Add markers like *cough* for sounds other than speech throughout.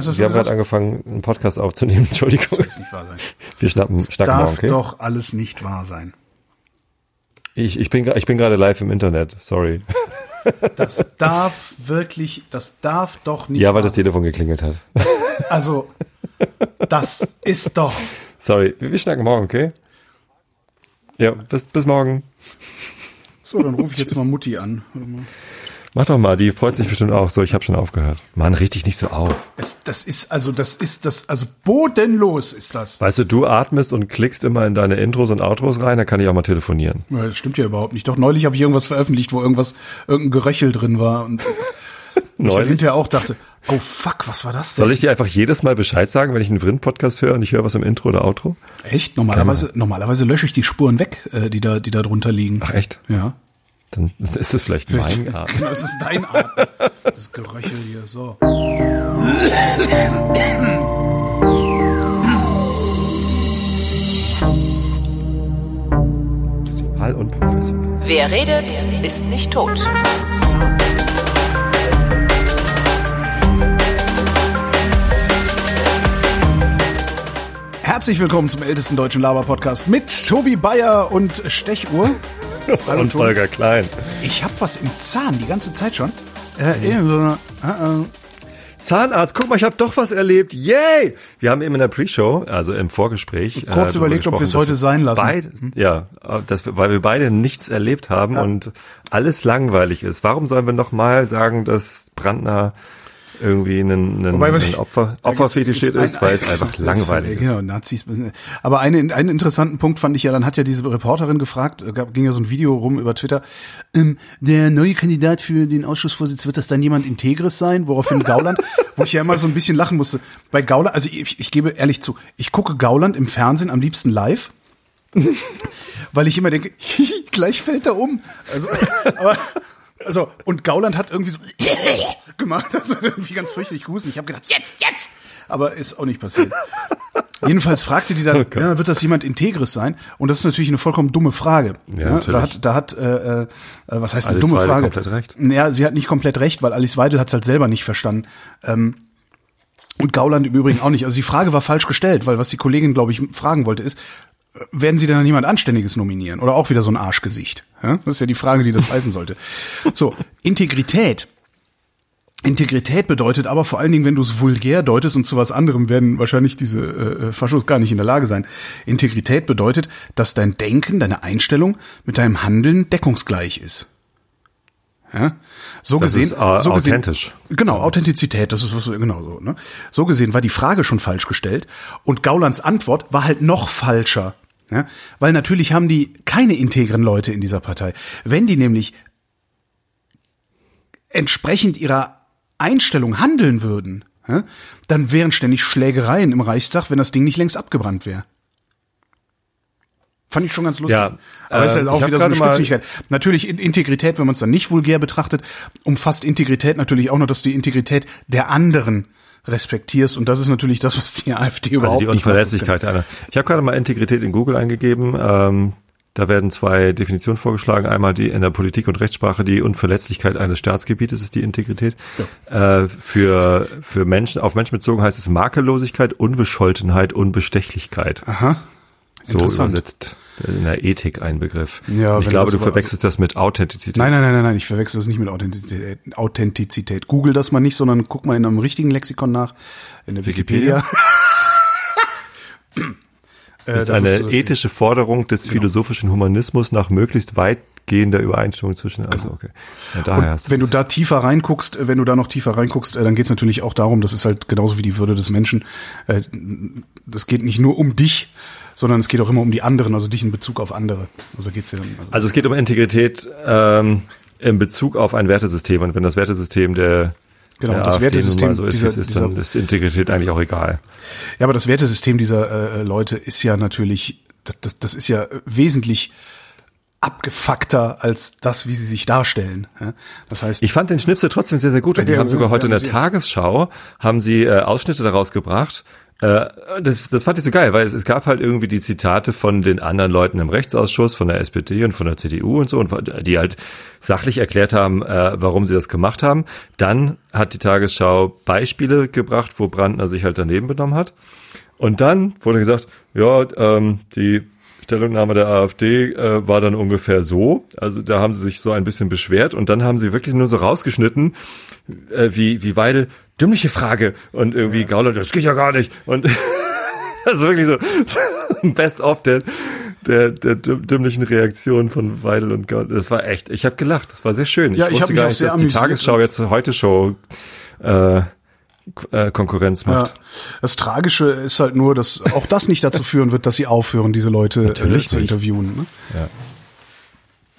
Was hast wir haben gerade angefangen, einen Podcast aufzunehmen. *laughs* Entschuldigung. Das nicht wahr sein. Wir schnappen, Das schnacken darf morgen, okay? doch alles nicht wahr sein. Ich, ich bin, ich bin gerade live im Internet. Sorry. *laughs* Das darf wirklich, das darf doch nicht Ja, weil das Telefon geklingelt hat. sein. Also, das ist doch. Sorry. Wir, wir schnacken morgen, okay? Ja, bis, bis morgen. So, dann rufe ich jetzt mal Mutti an. Warte mal. Mach doch mal, die freut sich bestimmt auch. So, ich habe schon aufgehört. Mann, richtig nicht so auf. Es, das ist, also, das ist das, also bodenlos ist das. Weißt du, du atmest und klickst immer in deine Intros und Outros rein, da kann ich auch mal telefonieren. Ja, Das stimmt ja überhaupt nicht. Doch neulich habe ich irgendwas veröffentlicht, wo irgendwas, irgendein Geröchel drin war und *laughs* ich hinterher auch dachte, oh fuck, was war das denn? Soll ich dir einfach jedes Mal Bescheid sagen, wenn ich einen Vrind-Podcast höre und ich höre was im Intro oder Outro? Echt? Normalerweise, normalerweise lösche ich die Spuren weg, äh, die da, die da drunter liegen. Ach echt? Ja. Dann ist es vielleicht mein Art. Genau, es ist dein Atmen. Das Geröchel hier, so. All unprofessionell. Wer redet, ist nicht tot. Herzlich willkommen zum ältesten deutschen Laber-Podcast mit Tobi Bayer und Stechuhr. Hallo, Und. Holger Klein. Ich habe was im Zahn die ganze Zeit schon. Äh, eben so eine, äh, äh. Zahnarzt, guck mal, ich habe doch was erlebt. Yay! Wir haben eben in der Pre-Show, also im Vorgespräch, Kurz darüber überlegt, ob wir es heute sein lassen. Beide, ja, dass wir, weil wir beide nichts erlebt haben und alles langweilig ist. Warum sollen wir noch mal sagen, dass Brandner irgendwie ein, ein, Wobei, ein Opfer, gibt's ist, weil es einfach *laughs* langweilig ist. Genau, Nazis. Aber einen, einen interessanten Punkt fand ich ja, dann hat ja diese Reporterin gefragt, äh, gab, ging ja so ein Video rum über Twitter, ähm, der neue Kandidat für den Ausschussvorsitz, wird das dann jemand Integres sein? Woraufhin Gauland, *laughs* wo ich ja immer so ein bisschen lachen musste. Bei Gauland, also ich, ich gebe ehrlich zu, ich gucke Gauland im Fernsehen am liebsten live. *laughs* weil ich immer denke, gleich fällt er um. Also, aber, also, und Gauland hat irgendwie so *laughs* gemacht, also irgendwie ganz fürchterlich gruselig. Ich habe gedacht, jetzt, jetzt! Aber ist auch nicht passiert. *laughs* Jedenfalls fragte die dann, Oh ja, wird das jemand Integres sein? Und das ist natürlich eine vollkommen dumme Frage. Ja, natürlich. Da hat, da hat äh, äh, was heißt eine Alice dumme Weidel Frage? komplett recht. Naja, sie hat nicht komplett recht, weil Alice Weidel hat es halt selber nicht verstanden. Ähm, und Gauland im Übrigen auch nicht. Also die Frage war falsch gestellt, weil was die Kollegin, glaube ich, fragen wollte, ist, äh, werden Sie denn dann jemand Anständiges nominieren? Oder auch wieder so ein Arschgesicht? Ja? Das ist ja die Frage, die das heißen sollte. So, Integrität. Integrität bedeutet aber vor allen Dingen, wenn du es vulgär deutest und zu was anderem werden wahrscheinlich diese äh, äh, Faschos gar nicht in der Lage sein. Integrität bedeutet, dass dein Denken, deine Einstellung mit deinem Handeln deckungsgleich ist. Ja? So Das gesehen, ist, äh, so gesehen, authentisch. Genau, Authentizität, das ist was genau so. Ne? So gesehen war die Frage schon falsch gestellt und Gaulands Antwort war halt noch falscher. Ja? Weil natürlich haben die keine integren Leute in dieser Partei. Wenn die nämlich entsprechend ihrer Einstellung handeln würden, ja, dann wären ständig Schlägereien im Reichstag, wenn das Ding nicht längst abgebrannt wäre. Fand ich schon ganz lustig. Ja, Aber ist äh, halt auch ich hab wieder so eine Spitzigkeit. Natürlich in Integrität, wenn man es dann nicht vulgär betrachtet, umfasst Integrität natürlich auch noch, dass die Integrität der anderen respektierst. Und das ist natürlich das, was die *laughs* AfD überhaupt Also die nicht macht. Unverletzlichkeit einer. Ich habe gerade mal Integrität in Google eingegeben. Ähm, da werden zwei Definitionen vorgeschlagen. Einmal die in der Politik und Rechtssprache die Unverletzlichkeit eines Staatsgebietes ist die Integrität. Äh, für für Menschen auf Menschen bezogen heißt es Makellosigkeit, Unbescholtenheit, Unbestechlichkeit. Aha. So Interessant. übersetzt in der Ethik ein Begriff. Ja, ich glaube, du verwechselst das mit Authentizität. Nein, nein, nein, nein, nein, ich verwechsel das nicht mit Authentizität. Authentizität. Google das mal nicht, sondern guck mal in einem richtigen Lexikon nach, in der Wikipedia. *laughs* Äh, Das ist eine ethische Forderung des Genau. philosophischen Humanismus nach möglichst weitgehender Übereinstimmung zwischen. Also okay. Ja, daher Und wenn du da tiefer reinguckst, äh, wenn du da noch tiefer reinguckst, äh, dann geht es natürlich auch darum, das ist halt genauso wie die Würde des Menschen. äh, Das geht nicht nur um dich, sondern es geht auch immer um die anderen, also dich in Bezug auf andere. Also geht's ja dann. Also, Also es geht um Integrität ähm, in Bezug auf ein Wertesystem. Und wenn das Wertesystem der, Genau, der das Wertesystem so ist, dieser- ist, dann dieser- ist Integrität eigentlich auch egal. ja, aber das Wertesystem dieser äh, Leute ist ja natürlich, das, das, das ist ja wesentlich abgefuckter als das, wie sie sich darstellen. Das heißt, Ich fand den Schnipsel trotzdem sehr, sehr gut. Und die haben sogar heute in der Tagesschau, haben sie äh, Ausschnitte daraus gebracht, Äh, das, das fand ich so geil, weil es, es gab halt irgendwie die Zitate von den anderen Leuten im Rechtsausschuss, von der SPD und von der CDU und so, und die halt sachlich erklärt haben, äh, warum sie das gemacht haben. Dann hat die Tagesschau Beispiele gebracht, wo Brandner sich halt daneben benommen hat. Und dann wurde gesagt, ja, ähm, die Stellungnahme der AfD äh, war dann ungefähr so. Also da haben sie sich so ein bisschen beschwert und dann haben sie wirklich nur so rausgeschnitten, äh, wie, wie Weidel, dümmliche Frage und irgendwie ja. Gauler, das geht ja gar nicht und *laughs* also wirklich so *laughs* best of der der, der dümmlichen Reaktion von Weidel und Gauler. Das war echt, ich habe gelacht, das war sehr schön. Ja, ich, ich wusste gar nicht, dass die Tagesschau jetzt heute Show äh, äh, Konkurrenz macht. Ja. Das Tragische ist halt nur, dass auch das nicht dazu *laughs* führen wird, dass sie aufhören, diese Leute äh, zu interviewen. Ne? Ja.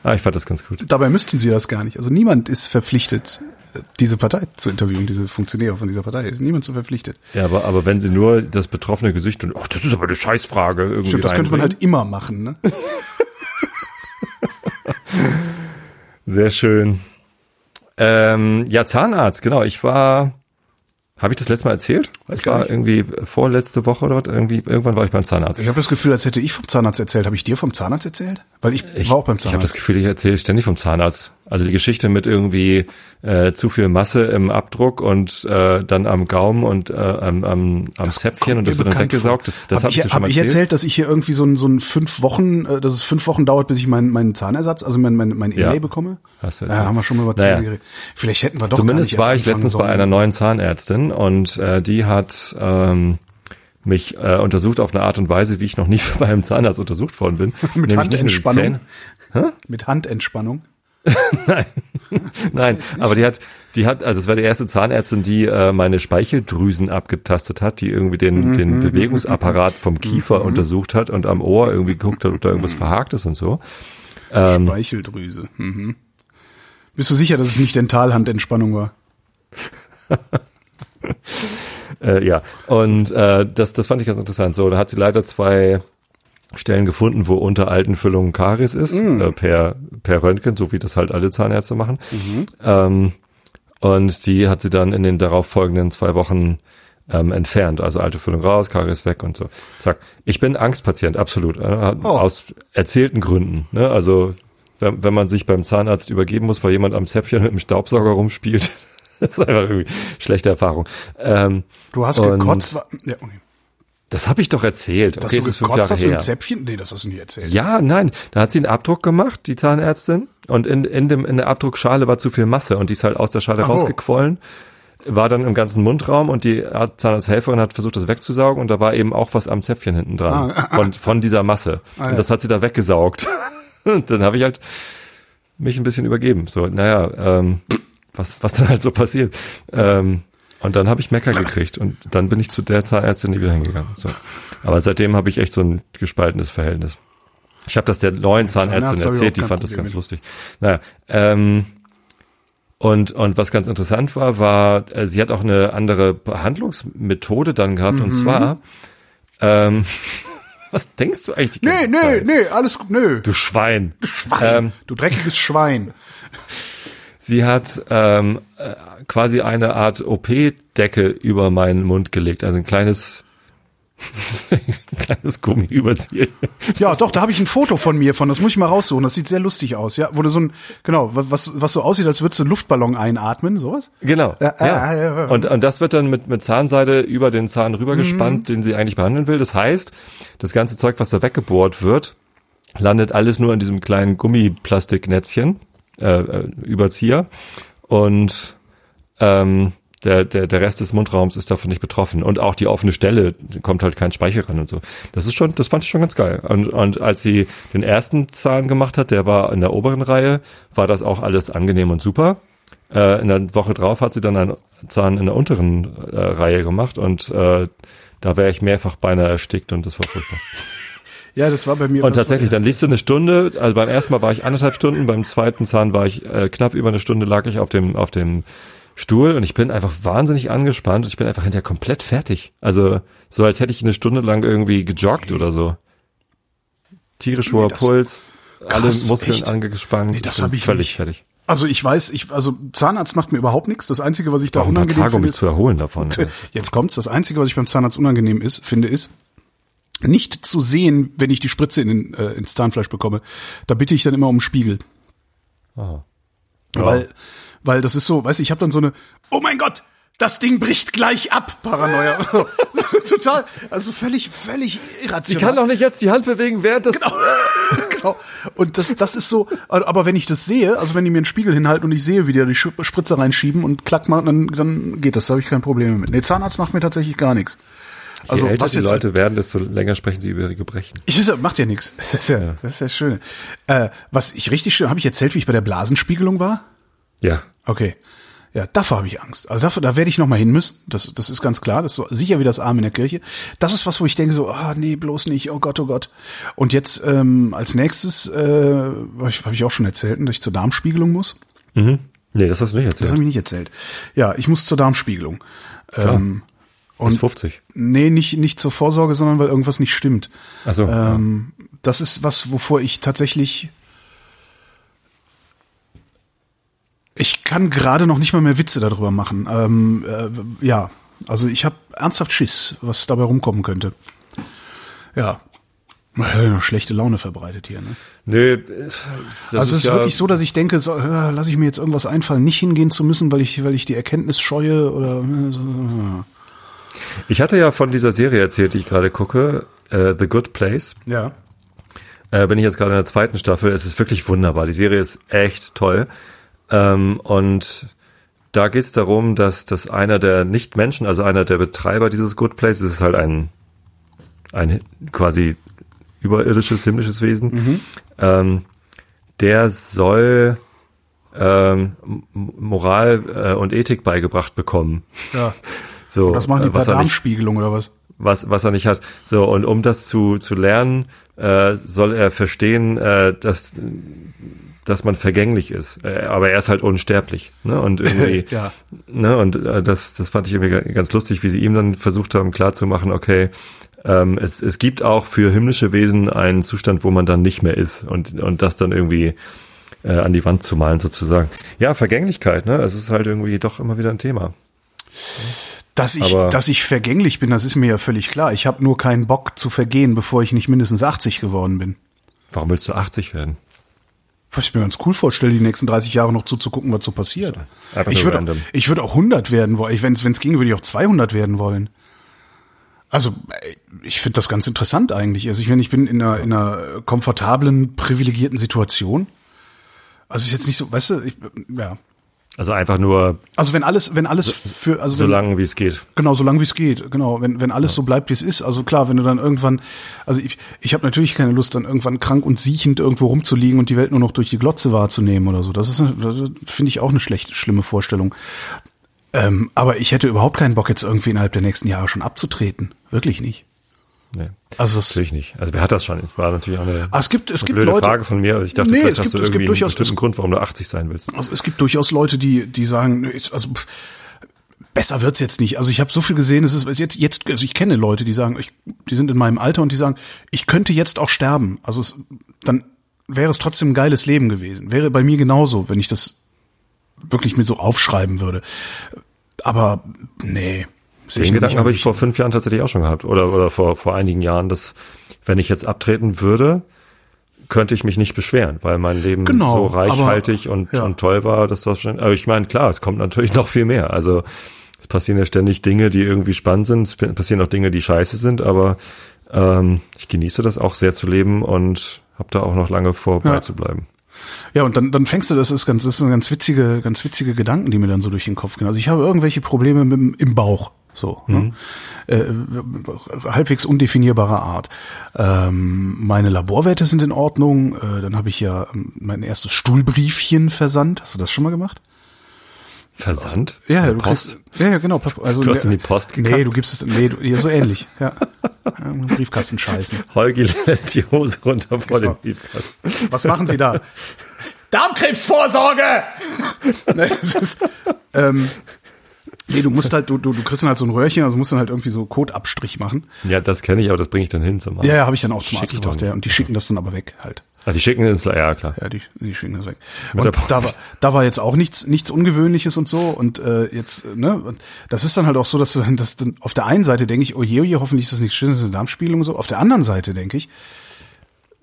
Ah, ich fand das ganz gut. Dabei müssten sie das gar nicht. Also niemand ist verpflichtet, diese Partei zu interviewen, diese Funktionäre von dieser Partei. Ist niemand zu verpflichtet. Ja, aber, aber wenn sie nur das betroffene Gesicht und, ach, das ist aber eine Scheißfrage irgendwie. Stimmt, das könnte man halt immer machen, ne? *laughs* Sehr schön. Ähm, ja, Zahnarzt, genau. Ich war habe ich das letzte Mal erzählt? Weiß ich war irgendwie vorletzte Woche oder was? Irgendwie, irgendwann war ich beim Zahnarzt. Ich habe das Gefühl, als hätte ich vom Zahnarzt erzählt. Habe ich dir vom Zahnarzt erzählt? Weil ich, ich war auch beim Zahnarzt. Ich habe das Gefühl, ich erzähle ständig vom Zahnarzt. Also die Geschichte mit irgendwie äh, zu viel Masse im Abdruck und äh, dann am Gaumen und äh, am, am, am Zäpfchen und das wird dann weggesaugt. Das, das habe hab ich, hab ich erzählt, dass ich hier irgendwie so ein, so ein fünf Wochen, äh, dass es fünf Wochen dauert, bis ich meinen meinen Zahnersatz, also mein mein, mein Inlay ja. bekomme. Hast du ja, haben wir schon mal über Zähne naja. geredet. Vielleicht hätten wir doch Zumindest war ich letztens sollen. bei einer neuen Zahnärztin und äh, die hat ähm, mich äh, untersucht auf eine Art und Weise, wie ich noch nie *laughs* bei einem Zahnarzt untersucht worden bin. *laughs* Mit Handentspannung. Mit Handentspannung. *laughs* Nein, nein, aber die hat, die hat, also es war die erste Zahnärztin, die äh, meine Speicheldrüsen abgetastet hat, die irgendwie den, mhm, den mhm, Bewegungsapparat vom Kiefer mhm. untersucht hat und am Ohr irgendwie geguckt hat, ob da irgendwas verhakt ist und so. Ähm, Speicheldrüse. Mhm. Bist du sicher, dass es nicht Dentalhandentspannung war? *laughs* äh, ja, und äh, das, das fand ich ganz interessant. So, da hat sie leider zwei Stellen gefunden, wo unter alten Füllungen Karies ist, mm. äh, per, per Röntgen, so wie das halt alle Zahnärzte machen. Mhm. Ähm, und die hat sie dann in den darauf folgenden zwei Wochen ähm, entfernt. Also alte Füllung raus, Karies weg und so. Zack. Ich bin Angstpatient, absolut. Äh, oh. Aus erzählten Gründen. Ne? Also wenn, wenn man sich beim Zahnarzt übergeben muss, weil jemand am Zäpfchen mit dem Staubsauger rumspielt, *laughs* das ist einfach irgendwie schlechte Erfahrung. Ähm, du hast gekotzt. Ja, okay. Das habe ich doch erzählt. Dass okay, du gekotzt hast her. mit dem Zäpfchen? Nee, das hast du nie erzählt. Ja, nein. Da hat sie einen Abdruck gemacht, die Zahnärztin. Und in, in, dem, in der Abdruckschale war zu viel Masse und die ist halt aus der Schale Ach, rausgequollen. War dann im ganzen Mundraum und die Zahnarzthelferin hat versucht, das wegzusaugen und da war eben auch was am Zäpfchen hinten dran. Ah, *laughs* von, von dieser Masse. Ah, und das hat sie da weggesaugt. *laughs* und dann habe ich halt mich ein bisschen übergeben. So, naja, ähm, was, was dann halt so passiert. Ähm, und dann habe ich Mecker gekriegt und dann bin ich zu der Zahnärztin wieder hingegangen. So. Aber seitdem habe ich echt so ein gespaltenes Verhältnis. Ich habe das der neuen Zahnärztin erzählt, die fand das ganz lustig. Naja, ähm, und, und was ganz interessant war, war, äh, sie hat auch eine andere Behandlungsmethode dann gehabt. Mhm. Und zwar, ähm, *laughs* was denkst du eigentlich die ganze Nee, Zeit? nee, nee, alles gut, nö. Du Schwein. Du Schwein. Ähm, du dreckiges Schwein. *laughs* Sie hat ähm, äh, quasi eine Art OP-Decke über meinen Mund gelegt, also ein kleines ein *laughs* kleines Gummiüberzieher. Ja, doch, da habe ich ein Foto von mir von, das muss ich mal raussuchen, das sieht sehr lustig aus, ja, wo du so ein, genau, was, was so aussieht, als würdest du einen Luftballon einatmen, sowas? Genau, ja. ja. ja. Und, und das wird dann mit, mit Zahnseide über den Zahn rübergespannt, mhm. den sie eigentlich behandeln will. Das heißt, das ganze Zeug, was da weggebohrt wird, landet alles nur in diesem kleinen Gummiplastiknetzchen äh, äh, Überzieher und ähm, der, der, der Rest des Mundraums ist davon nicht betroffen. Und auch die offene Stelle kommt halt kein Speichel ran und so. Das ist schon, das fand ich schon ganz geil. Und, und als sie den ersten Zahn gemacht hat, der war in der oberen Reihe, war das auch alles angenehm und super. Äh, in der Woche drauf hat sie dann einen Zahn in der unteren äh, Reihe gemacht und äh, da wäre ich mehrfach beinahe erstickt und das war furchtbar. Ja, das war bei mir. Und tatsächlich, dann liegst du eine Stunde, also beim ersten Mal war ich anderthalb Stunden, beim zweiten Zahn war ich äh, knapp über eine Stunde lag ich auf dem, auf dem Stuhl und ich bin einfach wahnsinnig angespannt. Ich bin einfach hinterher komplett fertig. Also so als hätte ich eine Stunde lang irgendwie gejoggt oder so. Tierisch hoher nee, Puls, alle Muskeln echt? angespannt. Nee, das habe ich völlig nicht. fertig. Also ich weiß, ich, also Zahnarzt macht mir überhaupt nichts. Das Einzige, was ich da Auch ein paar unangenehm Tage, um mich zu erholen davon. ist, *laughs* jetzt kommt's. Das Einzige, was ich beim Zahnarzt unangenehm ist, finde, ist, nicht zu sehen, wenn ich die Spritze in den, äh, ins Zahnfleisch bekomme. Da bitte ich dann immer um einen Spiegel. Aha. Weil, weil das ist so, weißt du, ich habe dann so eine, oh mein Gott, das Ding bricht gleich ab, Paranoia. *laughs* *laughs* Total, also völlig, völlig irrational. doch nicht jetzt die Hand bewegen, während das... *laughs* genau. Und das, das ist so, aber wenn ich das sehe, also wenn die mir einen Spiegel hinhalten und ich sehe, wie die da die Spritze reinschieben und klack machen, dann, dann geht das, da habe ich kein Problem mit. Nee, Zahnarzt macht mir tatsächlich gar nichts. Also Je älter was die jetzt Leute werden, desto länger sprechen sie über ihre Gebrechen. ich weiß, ja, macht ja nichts. *laughs* Das ist ja, das ist ja schön. Äh, was ich richtig schön, habe ich erzählt, wie ich bei der Blasenspiegelung war? Ja. Okay. Ja, davor habe ich Angst. Also dafür, da werde ich noch mal hin müssen. Das, das ist ganz klar. Das ist so sicher wie das Arm in der Kirche. Das ist was, wo ich denke so, ah nee, bloß nicht. Oh Gott, oh Gott. Und jetzt ähm, als nächstes äh, habe ich, auch schon erzählt, dass ich zur Darmspiegelung muss. Mhm. Nee, das hast du nicht Das erzählt. habe ich nicht erzählt. Ja, ich muss zur Darmspiegelung. Ähm, Bis 50. nee, nicht nicht zur Vorsorge, sondern weil irgendwas nicht stimmt. Ach so. Ähm, das ist was, wovor ich tatsächlich. Ich kann gerade noch nicht mal mehr Witze darüber machen. Ähm, äh, ja, also ich habe ernsthaft Schiss, was dabei rumkommen könnte. Ja. Äh, Schlechte Laune verbreitet hier. Ne? Nö, das also es ist ja, wirklich so, dass ich denke, so, äh, lasse ich mir jetzt irgendwas einfallen, nicht hingehen zu müssen, weil ich, weil ich die Erkenntnis scheue oder äh, so, äh. Ich hatte ja von dieser Serie erzählt, die ich gerade gucke, äh, The Good Place. ja. Äh, bin ich jetzt gerade in der zweiten Staffel. Es ist wirklich wunderbar. Die Serie ist echt toll. Ähm, und da geht es darum, dass, dass einer der Nicht-Menschen, also einer der Betreiber dieses Good Place, ist halt ein, ein quasi überirdisches, himmlisches Wesen, ähm, der soll ähm, Moral äh, und Ethik beigebracht bekommen. ja. *laughs* So, Das machen die äh, per er nicht Darmspiegelung oder was? was, was er nicht hat. So, und um das zu, zu lernen, äh, soll er verstehen, äh, dass, dass man vergänglich ist. Äh, aber er ist halt unsterblich. Ne? Und irgendwie, *laughs* Ja. ne? Und äh, das, das fand ich irgendwie ga- ganz lustig, wie sie ihm dann versucht haben, klarzumachen, okay, ähm, es, es gibt auch für himmlische Wesen einen Zustand, wo man dann nicht mehr ist und, und das dann irgendwie äh, an die Wand zu malen sozusagen. Ja, Vergänglichkeit, ne? Es ist halt irgendwie doch immer wieder ein Thema. Dass ich, Aber- dass ich vergänglich bin, das ist mir ja völlig klar. Ich habe nur keinen Bock zu vergehen, bevor ich nicht mindestens 80 geworden bin. Warum willst du 80 werden? Was ich mir ganz cool vorstelle, die nächsten 30 Jahre noch zuzugucken, was so passiert. Ich würde ich würde auch 100 werden wollen. Wenn es ging, würde ich auch 200 werden wollen. Also ich finde das ganz interessant eigentlich. Also ich, wenn ich bin in einer, in einer komfortablen, privilegierten Situation. Also ist jetzt nicht so, weißt du, ich, ja. Also einfach nur Also wenn alles, wenn alles für, also so lange wie es geht. Genau, so lange wie es geht. Genau, wenn wenn alles so bleibt, wie es ist. Also klar, wenn du dann irgendwann, also ich ich habe natürlich keine Lust, dann irgendwann krank und siechend irgendwo rumzuliegen und die Welt nur noch durch die Glotze wahrzunehmen oder so. Das ist, finde ich auch eine schlechte, schlimme Vorstellung. Ähm, aber ich hätte überhaupt keinen Bock jetzt irgendwie innerhalb der nächsten Jahre schon abzutreten. Wirklich nicht. Nee, Also es, natürlich nicht. Also wer hat das schon? Das war natürlich auch eine, Ah, es gibt es gibt blöde Leute. Frage von mir. Ich dachte, Nee, vielleicht es hast gibt- du es gibt irgendwie einen durchaus- bestimmten es- Grund, warum du 80 sein willst. Also es gibt durchaus Leute, die die sagen, also besser wird's jetzt nicht. Also ich habe so viel gesehen, es ist jetzt jetzt also ich kenne Leute, die sagen, ich, die sind in meinem Alter und die sagen, ich könnte jetzt auch sterben. Also es, dann wäre es trotzdem ein geiles Leben gewesen. Wäre bei mir genauso, wenn ich das wirklich mit so aufschreiben würde. Aber nee, sehe Den Gedanken habe ich vor fünf Jahren tatsächlich auch schon gehabt. Oder, oder vor, vor einigen Jahren, dass wenn ich jetzt abtreten würde, könnte ich mich nicht beschweren, weil mein Leben Genau, so reichhaltig aber- und, ja. und toll war, dass das schon, aber ich meine, klar, es kommt natürlich *laughs* noch viel mehr. Also es passieren ja ständig Dinge, die irgendwie spannend sind, es passieren auch Dinge, die scheiße sind, aber ähm, ich genieße das auch sehr zu leben und habe da auch noch lange vorbei Ja. zu bleiben. Ja, und dann, dann fängst du, das ist ganz, das sind ganz witzige, ganz witzige Gedanken, die mir dann so durch den Kopf gehen. Also ich habe irgendwelche Probleme mit, im Bauch, so, ne? äh, halbwegs undefinierbarer Art. Ähm, meine Laborwerte sind in Ordnung. Äh, dann habe ich ja ähm, mein erstes Stuhlbriefchen versandt. Hast du das schon mal gemacht? Versandt? Ja, Per du Post? kriegst, ja, ja, genau. Also, Du hast in die Post Nee, gekackt? du gibst es, nee, du, ja, so ähnlich, ja. ja Briefkasten scheißen. Holgi *laughs* lässt die Hose runter vor Genau. dem Briefkasten. Was machen Sie da? *laughs* Darmkrebsvorsorge! *laughs* nee, das ist, ähm, nee, du musst halt, du, du, du kriegst dann halt so ein Röhrchen, also musst dann halt irgendwie so Kotabstrich machen. Ja, das kenne ich, aber das bringe ich dann hin zum Arzt. Ja, ja, habe ich dann auch zum Arzt nicht. ja. Und die schicken das dann aber weg halt. Ah, die schicken ins, ja klar. Ja, die, die schicken das weg. Mit Und da war, da war jetzt auch nichts, nichts Ungewöhnliches und so. Und äh, jetzt, ne, und das ist dann halt auch so, dass, *laughs* dass dann auf der einen Seite denke ich, oh je, oh je, hoffentlich ist das nichts Schlimmes, eine Darmspiegelung und so. Auf der anderen Seite denke ich,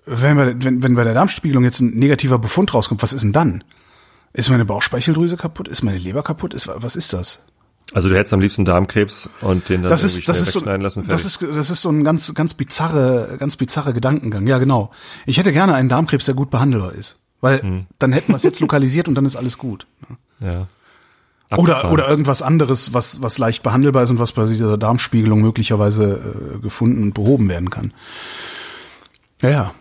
wenn, wir, wenn, wenn bei der Darmspiegelung jetzt ein negativer Befund rauskommt, was ist denn dann? Ist meine Bauchspeicheldrüse kaputt? Ist meine Leber kaputt? Ist, was ist das? Also du hättest am liebsten Darmkrebs und den dann Das ist, das ist so, lassen. das fertig. ist, das ist so ein ganz, ganz bizarre, ganz bizarre Gedankengang. Ja, genau. Ich hätte gerne einen Darmkrebs, der gut behandelbar ist. Weil Hm. dann hätten wir es jetzt lokalisiert und dann ist alles gut. ja. Oder, Abgefahren. oder irgendwas anderes, was, was leicht behandelbar ist und was bei dieser Darmspiegelung möglicherweise äh, gefunden und behoben werden kann. Ja, ja.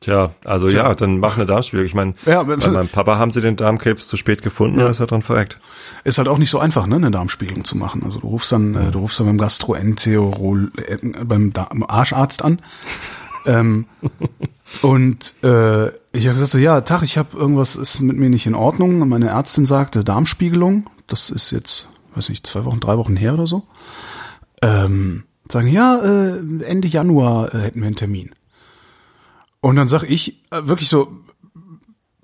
Tja, also ja, dann mach eine Darmspiegelung. Ich meine, Ja, bei meinem Papa haben sie den Darmkrebs zu spät gefunden, dann ist er dran verreckt. Ist halt auch nicht so einfach, ne, eine Darmspiegelung zu machen. Also du rufst dann, äh, du rufst dann beim Gastroenterol, äh, beim da Arscharzt an. ähm, *laughs* und äh, ich habe gesagt so, ja, Tag, ich habe irgendwas ist mit mir nicht in Ordnung. Und meine Ärztin sagte Darmspiegelung. Das ist jetzt, weiß nicht, zwei Wochen, drei Wochen her oder so. Ähm, sagen ja, äh, Ende Januar äh, hätten wir einen Termin. Und dann sag ich äh, wirklich so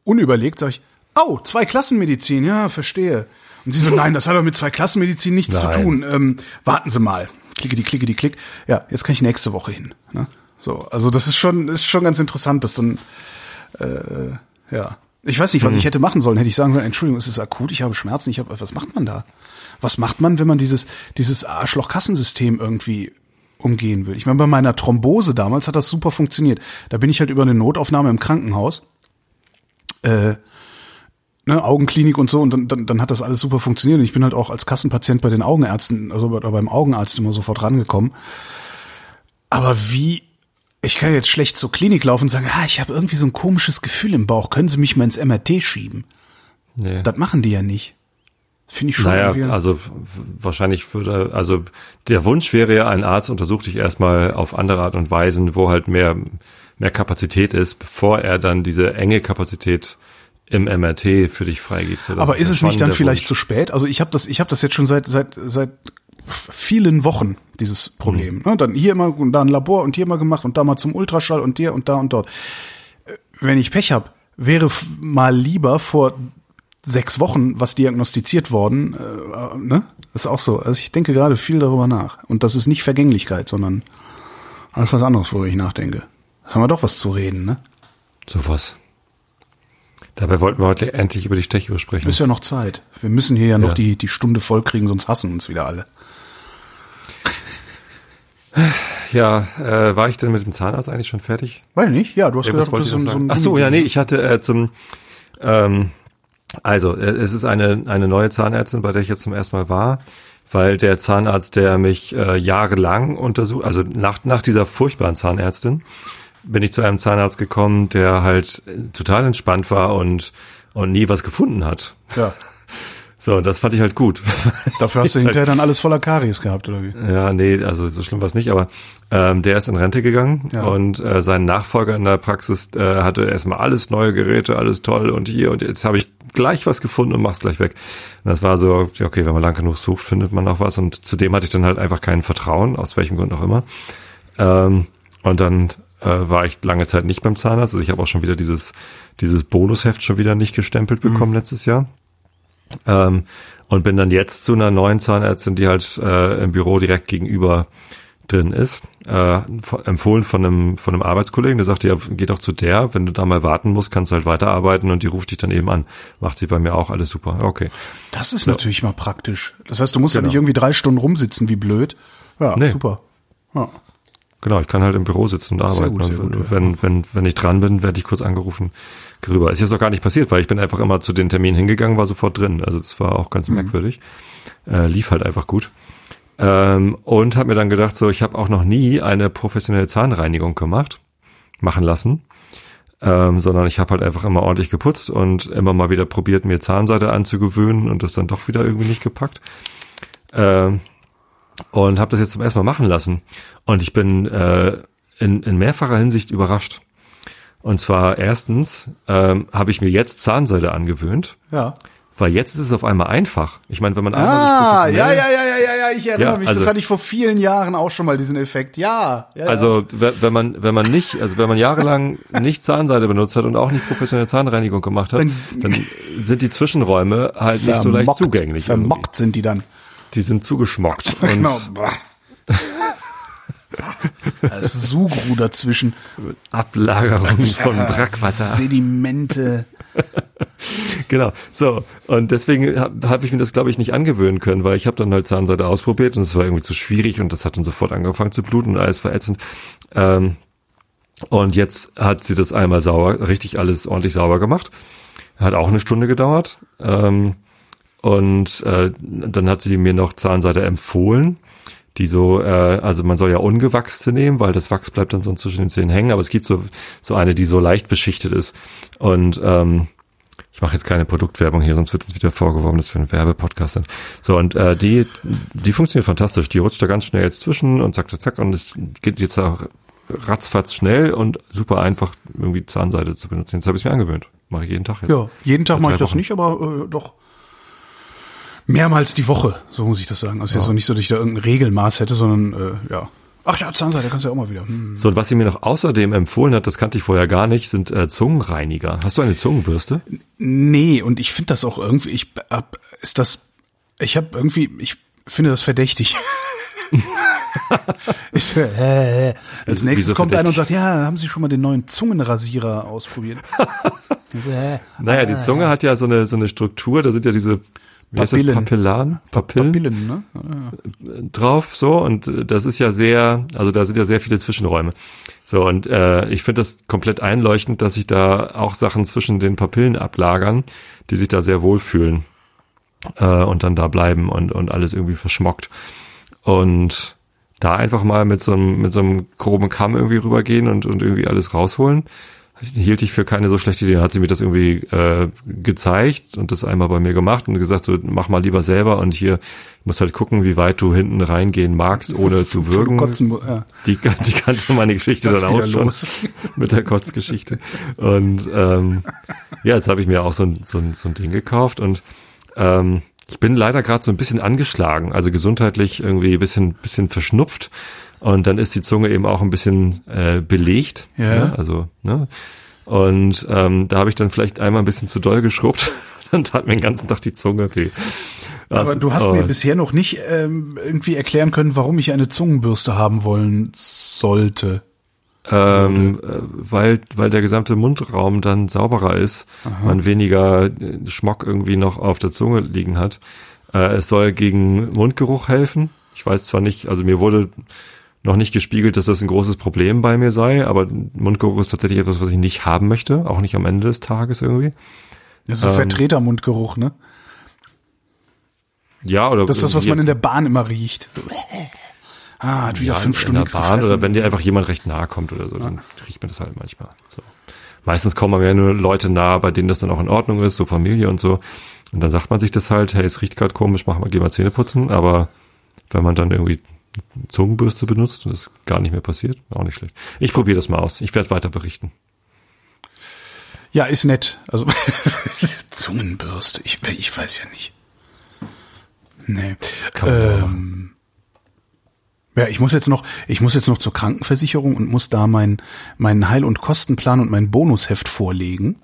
unüberlegt, sag ich, oh, zwei Klassenmedizin, ja, verstehe. Und sie so, nein, das hat doch mit zwei Klassenmedizin nichts Nein. zu tun. Ähm, warten Sie mal. Klicke die, klicke die, klick. Ja, jetzt kann ich nächste Woche hin. Ne? So, also das ist schon, ist schon ganz interessant, dass dann, äh, ja. Ich weiß nicht, was ich hätte machen sollen. Hätte ich sagen sollen, Entschuldigung, es ist akut, ich habe Schmerzen, ich habe, was macht man da? Was macht man, wenn man dieses, dieses Arschloch-Kassensystem irgendwie umgehen will? Ich meine, bei meiner Thrombose damals hat das super funktioniert. Da bin ich halt über eine Notaufnahme im Krankenhaus äh, ne, Augenklinik und so und dann, dann, dann hat das alles super funktioniert. Und ich bin halt auch als Kassenpatient bei den Augenärzten, also bei- beim Augenarzt immer sofort rangekommen. Aber wie, ich kann jetzt schlecht zur Klinik laufen und sagen, ah, ich habe irgendwie so ein komisches Gefühl im Bauch, können Sie mich mal ins MRT schieben? Nee. Das machen die ja nicht. Finde ich schon Naja, irgendwie. also wahrscheinlich würde, also der Wunsch wäre ja, ein Arzt untersucht dich erstmal auf andere Art und Weisen, wo halt mehr, mehr Kapazität ist, bevor er dann diese enge Kapazität im MRT für dich freigibt. Das Aber ist es nicht dann vielleicht Wunsch. zu spät? Also ich habe das, ich habe das jetzt schon seit seit seit vielen Wochen dieses Problem. Ne? Dann hier mal und da ein Labor und hier mal gemacht und da mal zum Ultraschall und hier und da und dort. Äh, Wenn ich Pech habe, wäre mal lieber vor sechs Wochen was diagnostiziert worden. Äh, äh, ne? Das ist auch so. Also ich denke gerade viel darüber nach. Und das ist nicht Vergänglichkeit, sondern alles was anderes, worüber ich nachdenke. Da haben wir doch was zu reden, ne? Sowas. Dabei wollten wir heute endlich über die Stechuhr sprechen. Ist ja noch Zeit. Wir müssen hier ja noch Ja. die, die Stunde voll kriegen, sonst hassen uns wieder alle. Ja, äh, war ich denn mit dem Zahnarzt eigentlich schon fertig? Weiß nicht, ja, du hast Irgendwas gesagt, das ich ist noch so, so ein Ach so, ja, nee, ich hatte äh, zum ähm, also äh, es ist eine eine neue Zahnärztin, bei der ich jetzt zum ersten Mal war, weil der Zahnarzt, der mich äh, jahrelang untersucht, also nach nach dieser furchtbaren Zahnärztin, bin ich zu einem Zahnarzt gekommen, der halt äh, total entspannt war und und nie was gefunden hat. Ja. So, das fand ich halt gut. *laughs* Dafür hast du halt- hinterher dann alles voller Karies gehabt, oder wie? Ja, nee, also so schlimm war es nicht, aber ähm, der ist in Rente gegangen Ja. und äh, sein Nachfolger in der Praxis äh, hatte erstmal alles neue Geräte, alles toll und hier und jetzt habe ich gleich was gefunden und mach's gleich weg. Und das war so, okay, wenn man lang genug sucht, findet man auch was und zudem hatte ich dann halt einfach kein Vertrauen, aus welchem Grund auch immer. Ähm, und dann äh, war ich lange Zeit nicht beim Zahnarzt, also ich habe auch schon wieder dieses dieses Bonusheft schon wieder nicht gestempelt bekommen letztes Jahr. Ähm, und bin dann jetzt zu einer neuen Zahnärztin, die halt äh, im Büro direkt gegenüber drin ist, äh, empfohlen von einem von einem Arbeitskollegen, der sagte, ja, geh doch zu der, wenn du da mal warten musst, kannst du halt weiterarbeiten und die ruft dich dann eben an. Macht sie bei mir auch alles super. Okay. Das ist natürlich mal praktisch. Das heißt, du musst ja Genau. nicht irgendwie drei Stunden rumsitzen, wie blöd. Ja, Nee. super. Ja. Genau, ich kann halt im Büro sitzen und arbeiten. gut, und gut, ja. wenn, wenn, wenn ich dran bin, werde ich kurz angerufen rüber. Ist jetzt noch gar nicht passiert, weil ich bin einfach immer zu den Terminen hingegangen, war sofort drin. Also das war auch Mhm. ganz merkwürdig. Äh, lief halt einfach gut. Ähm, und habe mir dann gedacht, so, ich habe auch noch nie eine professionelle Zahnreinigung gemacht, machen lassen. Ähm, sondern ich habe halt einfach immer ordentlich geputzt und immer mal wieder probiert, mir Zahnseide anzugewöhnen und das dann doch wieder irgendwie nicht gepackt. Ähm, und habe das jetzt zum ersten Mal machen lassen. Und ich bin äh, in, in mehrfacher Hinsicht überrascht. Und zwar erstens ähm, habe ich mir jetzt Zahnseide angewöhnt, Ja. Weil jetzt ist es auf einmal einfach. Ich meine, wenn man einmal Ah, ja, ja, ja, ja, ja, ja, ich erinnere Ja, mich. also- das hatte ich vor vielen Jahren auch schon mal, diesen Effekt. Ja, ja. Also we- wenn man wenn man nicht also wenn man jahrelang nicht Zahnseide benutzt hat und auch nicht professionelle Zahnreinigung gemacht hat, Dann- dann, sind die Zwischenräume halt nicht so leicht Vermockt. zugänglich. irgendwie. Vermockt sind die dann. Die sind zugeschmockt. *laughs* Und Genau. Boah. *laughs* Da ist Sugru dazwischen. Ablagerung von Brackwasser. Sedimente. *laughs* Genau. So und deswegen habe hab ich mir das glaube ich nicht angewöhnen können, weil ich habe dann halt Zahnseide ausprobiert und es war irgendwie zu schwierig und das hat dann sofort angefangen zu bluten und alles verätzend. Ähm, und jetzt hat sie das einmal sauber, richtig alles ordentlich sauber gemacht. Hat auch eine Stunde gedauert. Ähm, und äh, dann hat sie mir noch Zahnseide empfohlen, die so, äh, also man soll ja ungewachste nehmen, weil das Wachs bleibt dann so zwischen den Zähnen hängen, aber es gibt so, so eine, die so leicht beschichtet ist. Und ähm, ich mache jetzt keine Produktwerbung hier, sonst wird uns wieder vorgeworfen, dass wir ein Werbepodcast sind. So, und äh, die, die funktioniert fantastisch. Die rutscht da ganz schnell jetzt zwischen und zack, zack, zack. Und es geht jetzt auch ratzfatz schnell und super einfach, irgendwie Zahnseide zu benutzen. Jetzt habe ich mir angewöhnt. Mache ich jeden Tag jetzt. Ja, jeden Tag mache ich das Wochen. nicht, aber äh, doch mehrmals die Woche, so muss ich das sagen. Also jetzt so nicht so, dass ich da irgendein Regelmaß hätte, sondern äh, ja. Ach ja, Zahnseide kannst du ja auch mal wieder. Hm. So, und was sie mir noch außerdem empfohlen hat, das kannte ich vorher gar nicht, sind äh, Zungenreiniger. Hast du eine Zungenbürste? Nee, und ich finde das auch irgendwie, ich hab, ist das, ich habe irgendwie, ich finde das verdächtig. *laughs* ich, äh, als nächstes kommt einer und sagt, ja, haben Sie schon mal den neuen Zungenrasierer ausprobiert? *laughs* Äh, Naja, die Zunge hat ja so eine, so eine Struktur, da sind ja diese, wie heißt das, Papillen. Papillaren? Papillen? Papillen, ne? drauf, so, und äh, das ist ja sehr, also da sind ja sehr viele Zwischenräume. So, und äh, ich finde das komplett einleuchtend, dass sich da auch Sachen zwischen den Papillen ablagern, die sich da sehr wohlfühlen äh, und dann da bleiben und, und alles irgendwie verschmockt. Und da einfach mal mit so einem, mit so einem groben Kamm irgendwie rübergehen und, und irgendwie alles rausholen, hielt ich für keine so schlechte Idee. Dann hat sie mir das irgendwie äh, gezeigt und das einmal bei mir gemacht und gesagt, so, mach mal lieber selber und hier musst halt gucken, wie weit du hinten reingehen magst, ohne zu würgen. Kotzen, ja. Die, die kannte meine Geschichte *laughs* dann auch schon los. *laughs* mit der Kotzgeschichte. Und ähm, ja, jetzt habe ich mir auch so ein, so, ein, so ein Ding gekauft und ähm, ich bin leider gerade so ein bisschen angeschlagen, also gesundheitlich irgendwie ein bisschen, bisschen verschnupft. Und dann ist die Zunge eben auch ein bisschen äh, belegt. Ja. Ne? Also, ne? Und ähm, da habe ich dann vielleicht einmal ein bisschen zu doll geschrubbt. *laughs* Dann tat mir den ganzen Tag die Zunge weh. Aber Also, du hast oh, mir bisher noch nicht ähm, irgendwie erklären können, warum ich eine Zungenbürste haben wollen sollte. Ähm, äh, weil, weil der gesamte Mundraum dann sauberer ist, man weniger äh, Schmock irgendwie noch auf der Zunge liegen hat. Äh, es soll gegen Mundgeruch helfen. Ich weiß zwar nicht, also mir wurde noch nicht gespiegelt, dass das ein großes Problem bei mir sei, aber Mundgeruch ist tatsächlich etwas, was ich nicht haben möchte, auch nicht am Ende des Tages irgendwie. Das ist so Ähm, Vertretermundgeruch, ne? Ja, oder Das ist das, was man in der Bahn immer riecht. *laughs* Ah, hat wieder ja, fünf in Stunden der nichts Bahn gefressen. oder wenn dir einfach jemand recht nahe kommt oder so, dann riecht man das halt manchmal. So. Meistens kommen mir ja nur Leute nahe, bei denen das dann auch in Ordnung ist, so Familie und so. Und dann sagt man sich das halt, hey, es riecht gerade komisch, mach mal, geh mal Zähne putzen. Aber wenn man dann irgendwie Zungenbürste benutzt und das gar nicht mehr passiert, auch nicht schlecht. Ich probiere das mal aus. Ich werde weiter berichten. Ja, ist nett. Also *laughs* Zungenbürste, ich, ich weiß ja nicht. Nee. Ähm, ja, ich muss jetzt noch, ich muss jetzt noch zur Krankenversicherung und muss da mein, meinen Heil- und Kostenplan und mein Bonusheft vorlegen,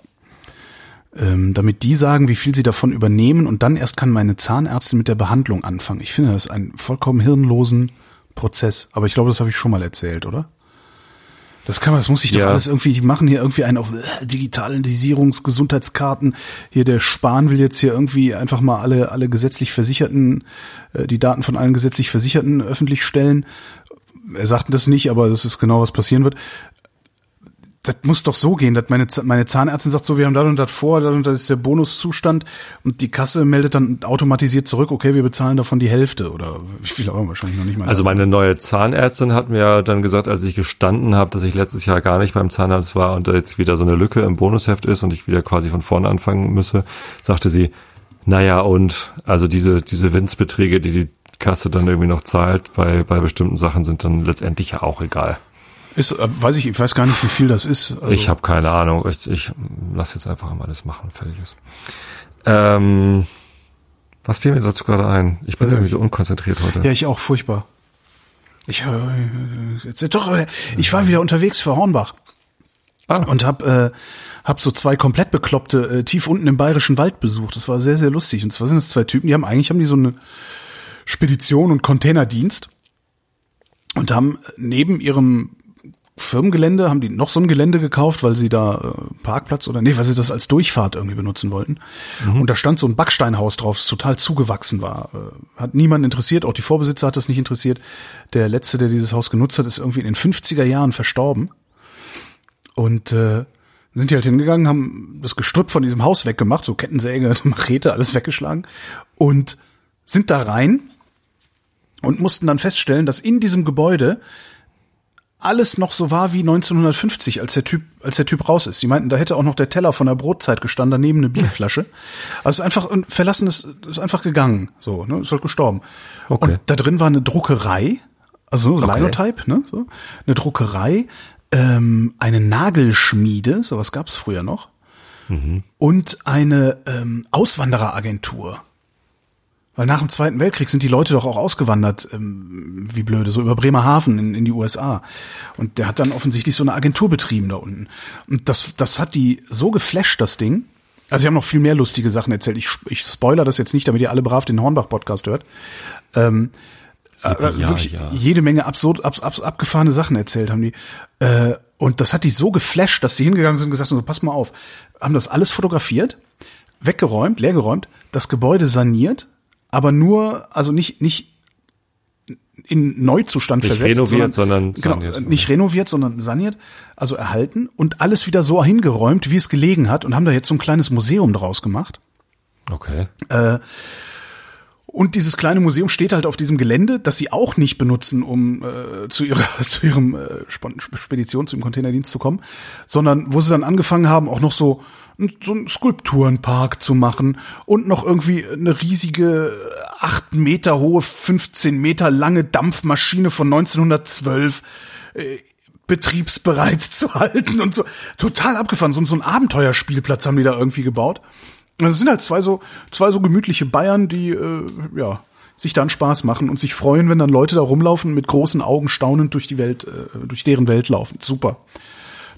ähm, damit die sagen, wie viel sie davon übernehmen und dann erst kann meine Zahnärztin mit der Behandlung anfangen. Ich finde das einen vollkommen hirnlosen Prozess, aber ich glaube, das habe ich schon mal erzählt, oder? Das kann man, das muss ich doch Ja. alles irgendwie, die machen hier irgendwie einen auf äh, Digitalisierungsgesundheitskarten. Hier der Spahn will jetzt hier irgendwie einfach mal alle, alle gesetzlich Versicherten, äh, die Daten von allen gesetzlich Versicherten öffentlich stellen. Er sagt das nicht, aber das ist genau, was passieren wird. Das muss doch so gehen, dass meine, meine Zahnärztin sagt so, wir haben das und das vor, das und das ist der Bonuszustand und die Kasse meldet dann automatisiert zurück, okay, wir bezahlen davon die Hälfte oder wie viel auch immer, wahrscheinlich noch nicht mal. Also meine neue Zahnärztin hat mir dann gesagt, als ich gestanden habe, dass ich letztes Jahr gar nicht beim Zahnarzt war und da jetzt wieder so eine Lücke im Bonusheft ist und ich wieder quasi von vorne anfangen müsse, sagte sie, naja und also diese, diese Winzbeträge, die die Kasse dann irgendwie noch zahlt bei, bei bestimmten Sachen sind dann letztendlich ja auch egal. Ist, äh, weiß ich, ich weiß gar nicht, wie viel das ist. Also, ich habe keine Ahnung. Ich, ich lass jetzt einfach mal alles machen, fertig ist. Ähm, was fiel mir dazu gerade ein? Ich bin irgendwie so unkonzentriert heute. Ja, ich auch, furchtbar. Ich, äh, jetzt, doch, äh, ich war wieder unterwegs für Hornbach. Ah. Und hab, äh, hab so zwei komplett bekloppte äh, tief unten im bayerischen Wald besucht. Das war sehr, sehr lustig. Und zwar sind es zwei Typen, die haben eigentlich haben die so eine Spedition und Containerdienst und haben neben ihrem Firmengelände, haben die noch so ein Gelände gekauft, weil sie da äh, Parkplatz oder nee, weil sie das als Durchfahrt irgendwie benutzen wollten. Und da stand so ein Backsteinhaus drauf, das total zugewachsen war. Äh, hat niemanden interessiert, auch die Vorbesitzer hat das nicht interessiert. Der letzte, der dieses Haus genutzt hat, ist irgendwie in den 50er Jahren verstorben. Und äh, sind die halt hingegangen, haben das Gestrüpp von diesem Haus weggemacht, so Kettensäge, *laughs* Machete, alles weggeschlagen und sind da rein und mussten dann feststellen, dass in diesem Gebäude alles noch so war wie 1950, als der Typ, als der Typ raus ist. Die meinten, da hätte auch noch der Teller von der Brotzeit gestanden, daneben eine Bierflasche. Also einfach ein verlassen ist, ist einfach gegangen, so, ne, ist halt gestorben. Okay. Und da drin war eine Druckerei, also so Okay. Linotype, ne, so, eine Druckerei, ähm, eine Nagelschmiede, sowas gab's früher noch, und eine ähm, Auswandereragentur. Weil nach dem Zweiten Weltkrieg sind die Leute doch auch ausgewandert, ähm, wie blöde, so über Bremerhaven in, in die USA. Und der hat dann offensichtlich so eine Agentur betrieben da unten. Und das, das hat die so geflasht, das Ding. Also sie haben noch viel mehr lustige Sachen erzählt. Ich, ich spoiler das jetzt nicht, damit ihr alle brav den Hornbach-Podcast hört. Ähm, äh, Ja, wirklich ja. jede Menge absurd, ab, ab, abgefahrene Sachen erzählt haben die. Äh, und das hat die so geflasht, dass sie hingegangen sind und gesagt haben, so, pass mal auf, haben das alles fotografiert, weggeräumt, leergeräumt, das Gebäude saniert, aber nur, also nicht, nicht in Neuzustand Nicht versetzt. renoviert, sondern genau, saniert. äh, Nicht renoviert, sondern saniert, also erhalten und alles wieder so hingeräumt, wie es gelegen hat und haben da jetzt so ein kleines Museum draus gemacht. Okay. Äh, und dieses kleine Museum steht halt auf diesem Gelände, das sie auch nicht benutzen, um äh, zu ihrer *laughs* zu ihrem äh, Sp- Spedition, zu dem Containerdienst zu kommen, sondern wo sie dann angefangen haben, auch noch so so einen Skulpturenpark zu machen und noch irgendwie eine riesige acht Meter hohe, 15 Meter lange Dampfmaschine von 1912 äh, betriebsbereit *laughs* zu halten und so total abgefahren. So, so ein Abenteuerspielplatz haben die da irgendwie gebaut. Es sind halt zwei so, zwei so gemütliche Bayern, die, äh, ja, sich dann Spaß machen und sich freuen, wenn dann Leute da rumlaufen und mit großen Augen staunend durch die Welt, äh, durch deren Welt laufen. Super.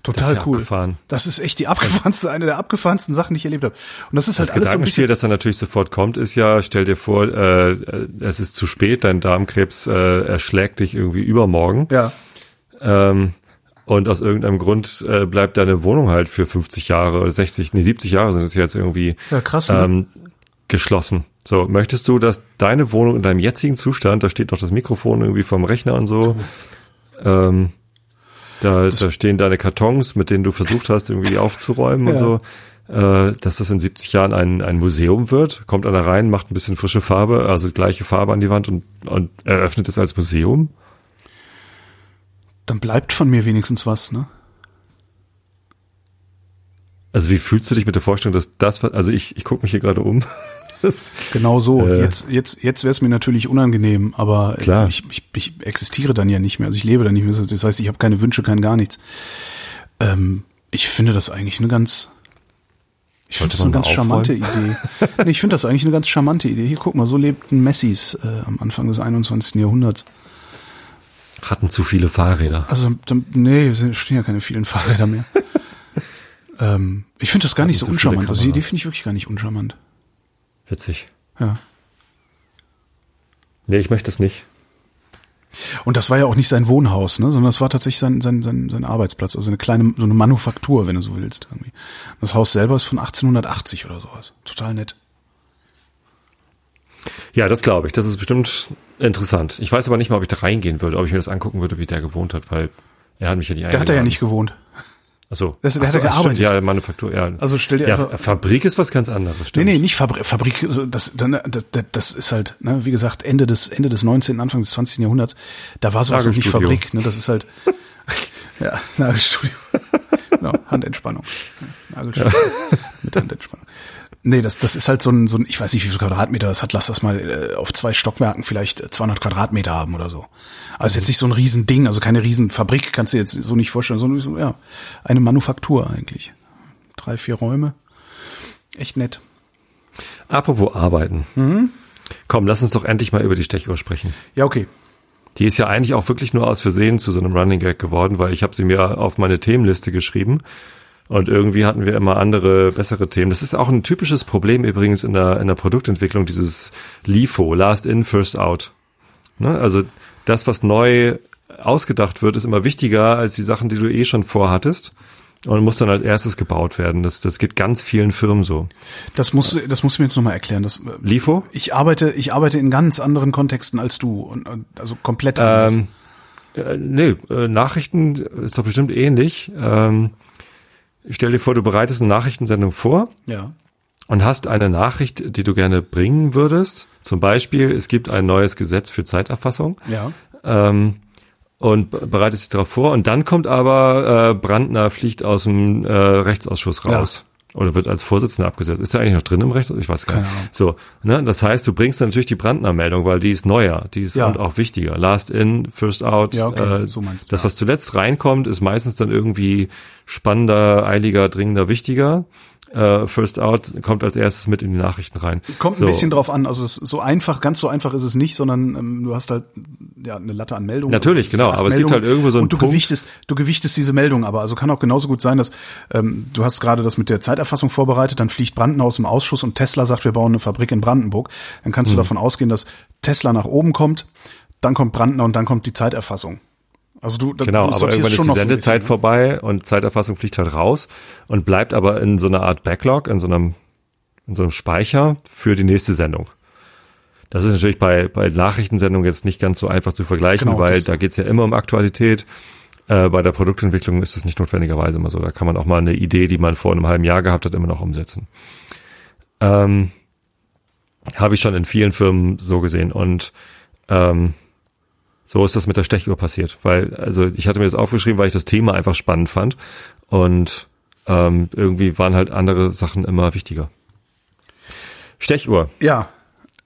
Total Das ja cool. abgefahren. Das ist echt die abgefahrenste, eine der abgefahrensten Sachen, die ich erlebt habe. Und das ist halt Das alles so ein Gedankenspiel, bisschen. das dann natürlich sofort kommt, ist ja, stell dir vor, äh, äh, es ist zu spät, dein Darmkrebs äh, erschlägt dich irgendwie übermorgen. Ja. Ähm, und aus irgendeinem Grund äh, bleibt deine Wohnung halt für 50 Jahre oder 60, nee, 70 Jahre sind es jetzt irgendwie Ja, krass, ne? ähm, geschlossen. So, möchtest du, dass deine Wohnung in deinem jetzigen Zustand, da steht noch das Mikrofon irgendwie vom Rechner und so, ähm, da, da stehen deine Kartons, mit denen du versucht hast, irgendwie *laughs* aufzuräumen und Ja. so, äh, dass das in 70 Jahren ein, ein Museum wird, kommt einer rein, macht ein bisschen frische Farbe, also gleiche Farbe an die Wand und, und eröffnet es als Museum? Dann bleibt von mir wenigstens was, ne? Also wie fühlst du dich mit der Vorstellung, dass das, also ich, ich gucke mich hier gerade um. Das, Genau so. Äh. jetzt jetzt, jetzt wäre es mir natürlich unangenehm, aber Klar. Ich, ich, ich existiere dann ja nicht mehr. Also ich lebe dann nicht mehr. Das heißt, ich habe keine Wünsche, kein gar nichts. Ähm, ich finde das eigentlich eine ganz, ich finde das eine ganz charmante Idee. nee, ich finde das eigentlich eine ganz charmante Idee. Hier, guck mal, so lebten Messis äh, am Anfang des 21. Jahrhunderts. hatten zu viele Fahrräder. Also, dann, nee, es stehen ja keine vielen Fahrräder mehr. *laughs* ähm, ich finde das gar nicht so uncharmant. Also die Idee finde ich wirklich gar nicht uncharmant. Witzig. Ja. Nee, ich möchte das nicht. Und das war ja auch nicht sein Wohnhaus, ne, sondern das war tatsächlich sein, sein, sein, sein Arbeitsplatz, also eine kleine, so eine Manufaktur, wenn du so willst. Irgendwie. Das Haus selber ist von 1880 oder sowas. Total nett. Ja, das glaube ich. Das ist bestimmt interessant. Ich weiß aber nicht mal, ob ich da reingehen würde, ob ich mir das angucken würde, wie der gewohnt hat, weil er hat mich ja nicht Der hat er ja nicht gewohnt. Achso. Das- der Ach hat so, ja ach, gearbeitet. Stimmt, ja, Manufaktur, ja. Also stell dir ja, einfach- Fabrik ist was ganz anderes, Nee, stimmt. nee, nicht Fabrik. Fabrik, also das, das, das ist halt, ne, wie gesagt, Ende des, Ende des 19., Anfang des 20. Jahrhunderts. Da war sowas nicht. Fabrik, ne, das ist halt, *laughs* ja, Nagelstudio. *laughs* genau, Handentspannung. Ja, Nagelstudio *laughs* mit Handentspannung. Nee, das, das ist halt so ein, so ein, ich weiß nicht, wie viel Quadratmeter das hat, lass das mal äh, auf zwei Stockwerken vielleicht äh, 200 Quadratmeter haben oder so. Also jetzt nicht so ein Riesending, also keine Riesenfabrik, kannst du dir jetzt so nicht vorstellen, sondern so, ja, eine Manufaktur eigentlich. Drei, vier Räume. Echt nett. Apropos Arbeiten. Komm, lass uns doch endlich mal über die Stechuhr sprechen. Ja, okay. Die ist ja eigentlich auch wirklich nur aus Versehen zu so einem Running Gag geworden, weil ich habe sie mir auf meine Themenliste geschrieben und irgendwie hatten wir immer andere, bessere Themen. Das ist auch ein typisches Problem übrigens in der, in der Produktentwicklung, dieses LIFO, Last In, First Out. Ne? Also das, was neu ausgedacht wird, ist immer wichtiger als die Sachen, die du eh schon vorhattest und muss dann als erstes gebaut werden. Das, das geht ganz vielen Firmen so. Das muss, das muss mir jetzt nochmal erklären. Das, äh, LIFO? ich arbeite, ich arbeite in ganz anderen Kontexten als du und, und also komplett anders. Ähm, äh, nee, äh, Nachrichten ist doch bestimmt ähnlich. Ähm, stell dir vor, du bereitest eine Nachrichtensendung vor ja. und hast eine Nachricht, die du gerne bringen würdest. Zum Beispiel, es gibt ein neues Gesetz für Zeiterfassung. Ja. Ähm, und be- bereitest dich darauf vor. Und dann kommt aber äh, Brandner fliegt aus dem äh, Rechtsausschuss raus. Oder wird als Vorsitzender abgesetzt. Ist er eigentlich noch drin im Rechtsausschuss? Ich weiß gar nicht. Ahnung. So, ne? Das heißt, du bringst dann natürlich die Brandner-Meldung, weil die ist neuer, die ist Ja. und auch wichtiger. Last in, first out. Ja, okay, äh, so meinst das, was zuletzt reinkommt, ist meistens dann irgendwie spannender, eiliger, dringender, wichtiger. Äh, first out kommt als erstes mit in die Nachrichten rein. Kommt so. ein bisschen drauf an. Also es so einfach, ganz so einfach ist es nicht, sondern ähm, du hast halt ja eine Latte an Meldungen. Natürlich, genau, aber es gibt halt irgendwo so einen und du Punkt- gewichtest, du gewichtest diese Meldung, aber also kann auch genauso gut sein, dass ähm, du hast gerade das mit der Zeiterfassung vorbereitet, dann fliegt Brandner aus dem Ausschuss und Tesla sagt, wir bauen eine Fabrik in Brandenburg. Dann kannst Mhm. du davon ausgehen, dass Tesla nach oben kommt, dann kommt Brandner und dann kommt die Zeiterfassung. Also du, Genau, du aber irgendwann ist die Sendezeit bisschen, vorbei und Zeiterfassung fliegt halt raus und bleibt aber in so einer Art Backlog, in so einem, in so einem Speicher für die nächste Sendung. Das ist natürlich bei, bei Nachrichtensendungen jetzt nicht ganz so einfach zu vergleichen, Genau, weil da geht's ja immer um Aktualität. Äh, bei der Produktentwicklung ist es nicht notwendigerweise immer so. Da kann man auch mal eine Idee, die man vor einem halben Jahr gehabt hat, immer noch umsetzen. Ähm, Habe ich schon in vielen Firmen so gesehen. Und ähm, so ist das mit der Stechuhr passiert, weil also ich hatte mir das aufgeschrieben, weil ich das Thema einfach spannend fand und ähm, irgendwie waren halt andere Sachen immer wichtiger. Stechuhr. Ja,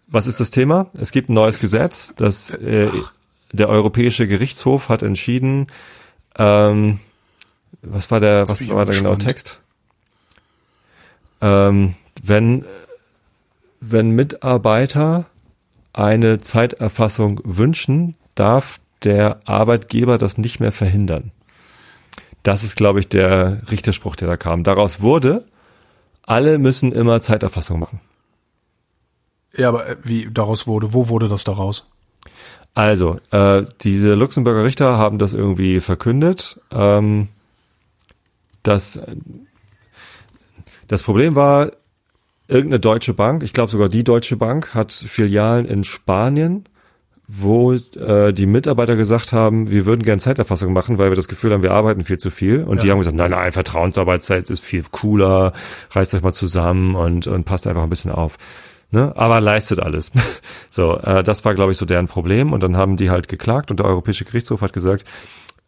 Was ist das Thema? Es gibt ein neues Gesetz, das äh, der Europäische Gerichtshof hat entschieden. Ähm, was war der, was war der genaue. Text? Ähm, wenn wenn Mitarbeiter eine Zeiterfassung wünschen, darf der Arbeitgeber das nicht mehr verhindern. Das ist, glaube ich, der Richterspruch, der da kam. Daraus wurde, alle müssen immer Zeiterfassung machen. ja, aber äh, wie daraus wurde, wo wurde das daraus? Also, äh, diese Luxemburger Richter haben das irgendwie verkündet. Ähm, dass das Problem war, irgendeine deutsche Bank, ich glaube sogar die Deutsche Bank, hat Filialen in Spanien, wo äh, die Mitarbeiter gesagt haben, wir würden gerne Zeiterfassung machen, weil wir das Gefühl haben, wir arbeiten viel zu viel. Und die Ja. haben gesagt, nein, nein, Vertrauensarbeitszeit ist viel cooler, reißt euch mal zusammen und, und passt einfach ein bisschen auf. Ne? Aber leistet alles. *laughs* so, äh, das war, glaube ich, so deren Problem. Und dann haben die halt geklagt und der Europäische Gerichtshof hat gesagt,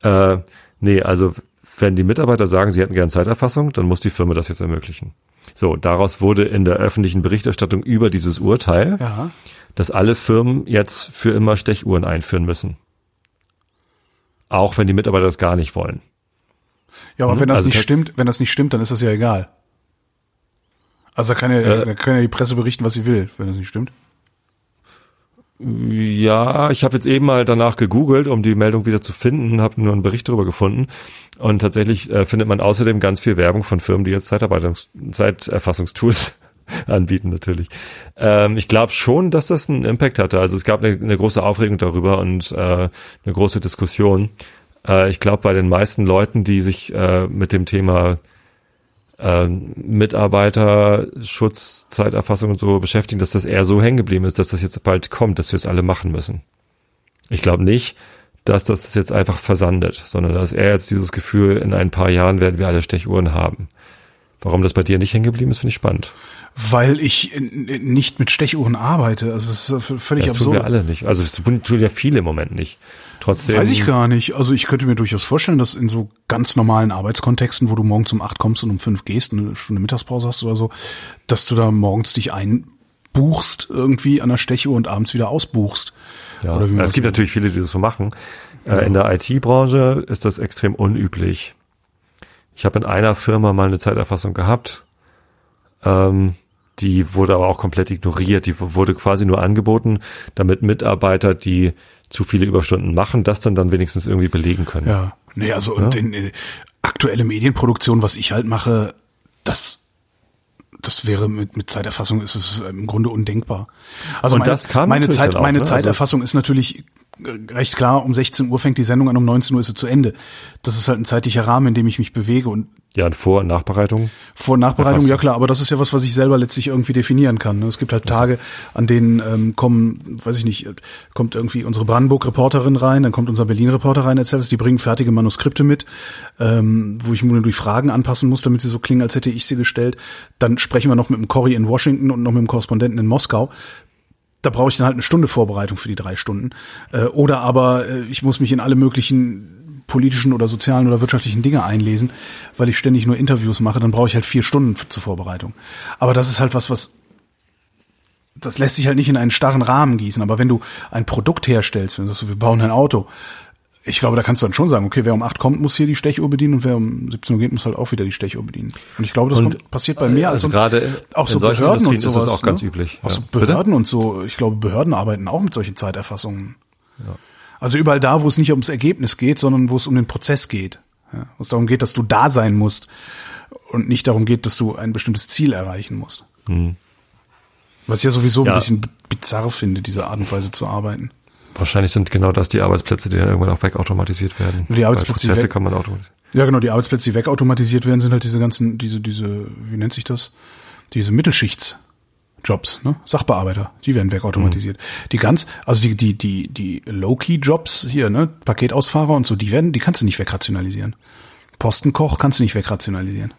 äh, nee, also wenn die Mitarbeiter sagen, sie hätten gerne Zeiterfassung, dann muss die Firma das jetzt ermöglichen. So, daraus wurde in der öffentlichen Berichterstattung über dieses Urteil, Ja. Dass alle Firmen jetzt für immer Stechuhren einführen müssen. Auch wenn die Mitarbeiter das gar nicht wollen. Ja, aber wenn das Also nicht stimmt, wenn das nicht stimmt, dann ist das ja egal. Also da kann ja, Äh. da kann ja die Presse berichten, was sie will, wenn das nicht stimmt. Ja, ich habe jetzt eben mal danach gegoogelt, um die Meldung wieder zu finden, habe nur einen Bericht darüber gefunden. Und tatsächlich äh, findet man außerdem ganz viel Werbung von Firmen, die jetzt Zeitarbeitungs Zeiterfassungstools *laughs* anbieten natürlich. Ähm, ich glaube schon, dass das einen Impact hatte. Also es gab eine, eine große Aufregung darüber und äh, eine große Diskussion. Äh, ich glaube, bei den meisten Leuten, die sich äh, mit dem Thema äh, Mitarbeiterschutz, Zeiterfassung und so beschäftigen, dass das eher so hängen geblieben ist, dass das jetzt bald kommt, dass wir es alle machen müssen. Ich glaube nicht, dass das jetzt einfach versandet, sondern dass er jetzt dieses Gefühl, in ein paar Jahren werden wir alle Stechuhren haben. Warum das bei dir nicht hängen geblieben ist, finde ich spannend. Weil ich nicht mit Stechuhren arbeite. Also es ist äh, v- völlig Das tun wir absurd. alle nicht. Also es tun ja viele im Moment nicht. Trotzdem. Weiß ich gar nicht. Also ich könnte mir durchaus vorstellen, dass in so ganz normalen Arbeitskontexten, wo du morgens um acht kommst und um fünf gehst, eine Stunde Mittagspause hast oder so, dass du da morgens dich einbuchst irgendwie an der Stechuhr und abends wieder ausbuchst. Ja, Oder wie man es das gibt nennt. natürlich viele, die das so machen. Äh, in der IT-Branche ist das extrem unüblich. Ich habe in einer Firma mal eine Zeiterfassung gehabt. Ähm, die wurde aber auch komplett ignoriert. Die wurde quasi nur angeboten, damit Mitarbeiter, die zu viele Überstunden machen, das dann dann wenigstens irgendwie belegen können. Ja, nee, also und in, in aktuelle Medienproduktion, was ich halt mache, das das wäre mit, mit Zeiterfassung ist es im Grunde undenkbar. Also Und meine, das kam meine Zeit, auch, meine ne? Also- Zeiterfassung ist natürlich äh, recht klar, um 16 Uhr fängt die Sendung an, um 19 Uhr ist sie zu Ende. Das ist halt ein zeitlicher Rahmen, in dem ich mich bewege und Ja, und Vor- und Nachbereitung. vor- und Nachbereitung, ja klar, aber das ist ja was, was ich selber letztlich irgendwie definieren kann. ne? Es gibt halt Tage, an denen ähm, kommen, weiß ich nicht, kommt irgendwie unsere Brandenburg-Reporterin rein, dann kommt unser Berlin-Reporter rein, was, die bringen fertige Manuskripte mit, ähm, wo ich nur die Fragen anpassen muss, damit sie so klingen, als hätte ich sie gestellt. Dann sprechen wir noch mit dem Corey in Washington und noch mit dem Korrespondenten in Moskau da brauche ich dann halt eine Stunde Vorbereitung für die drei Stunden. Äh, oder aber äh, ich muss mich in alle möglichen politischen oder sozialen oder wirtschaftlichen Dinge einlesen, weil ich ständig nur Interviews mache, dann brauche ich halt vier Stunden zur Vorbereitung. Aber das ist halt was, was das lässt sich halt nicht in einen starren Rahmen gießen. Aber wenn du ein Produkt herstellst, wenn du sagst, wir bauen ein Auto, ich glaube, da kannst du dann schon sagen, okay, wer um acht kommt, muss hier die Stechuhr bedienen und wer um 17 Uhr geht, muss halt auch wieder die Stechuhr bedienen. Und ich glaube, das Und, kommt, passiert bei mehr als also uns. gerade auch so Behörden und Industrien ist sowas. es auch ganz ne? üblich, Auch so ja. Bitte? Behörden und so. Ich glaube, Behörden arbeiten auch mit solchen Zeiterfassungen. Also überall da, wo es nicht ums Ergebnis geht, sondern wo es um den Prozess geht. Ja, wo es darum geht, dass du da sein musst und nicht darum geht, dass du ein bestimmtes Ziel erreichen musst. Was ich ja sowieso Mhm. Ja. ein bisschen bizarr finde, diese Art und Weise zu arbeiten. Wahrscheinlich sind genau das die Arbeitsplätze, die dann irgendwann auch wegautomatisiert werden. Die Arbeitsplätze, Prozesse weg- kann man automatisieren. Ja, genau, die Arbeitsplätze, die wegautomatisiert werden, sind halt diese ganzen, diese, diese, wie nennt sich das? Diese Mittelschichts-Jobs, ne? Sachbearbeiter, die werden wegautomatisiert. Die ganz, also die, die, die, die Low-Key-Jobs hier, ne? Paketausfahrer und so, die werden, die kannst du nicht wegrationalisieren. Postenkoch kannst du nicht wegrationalisieren.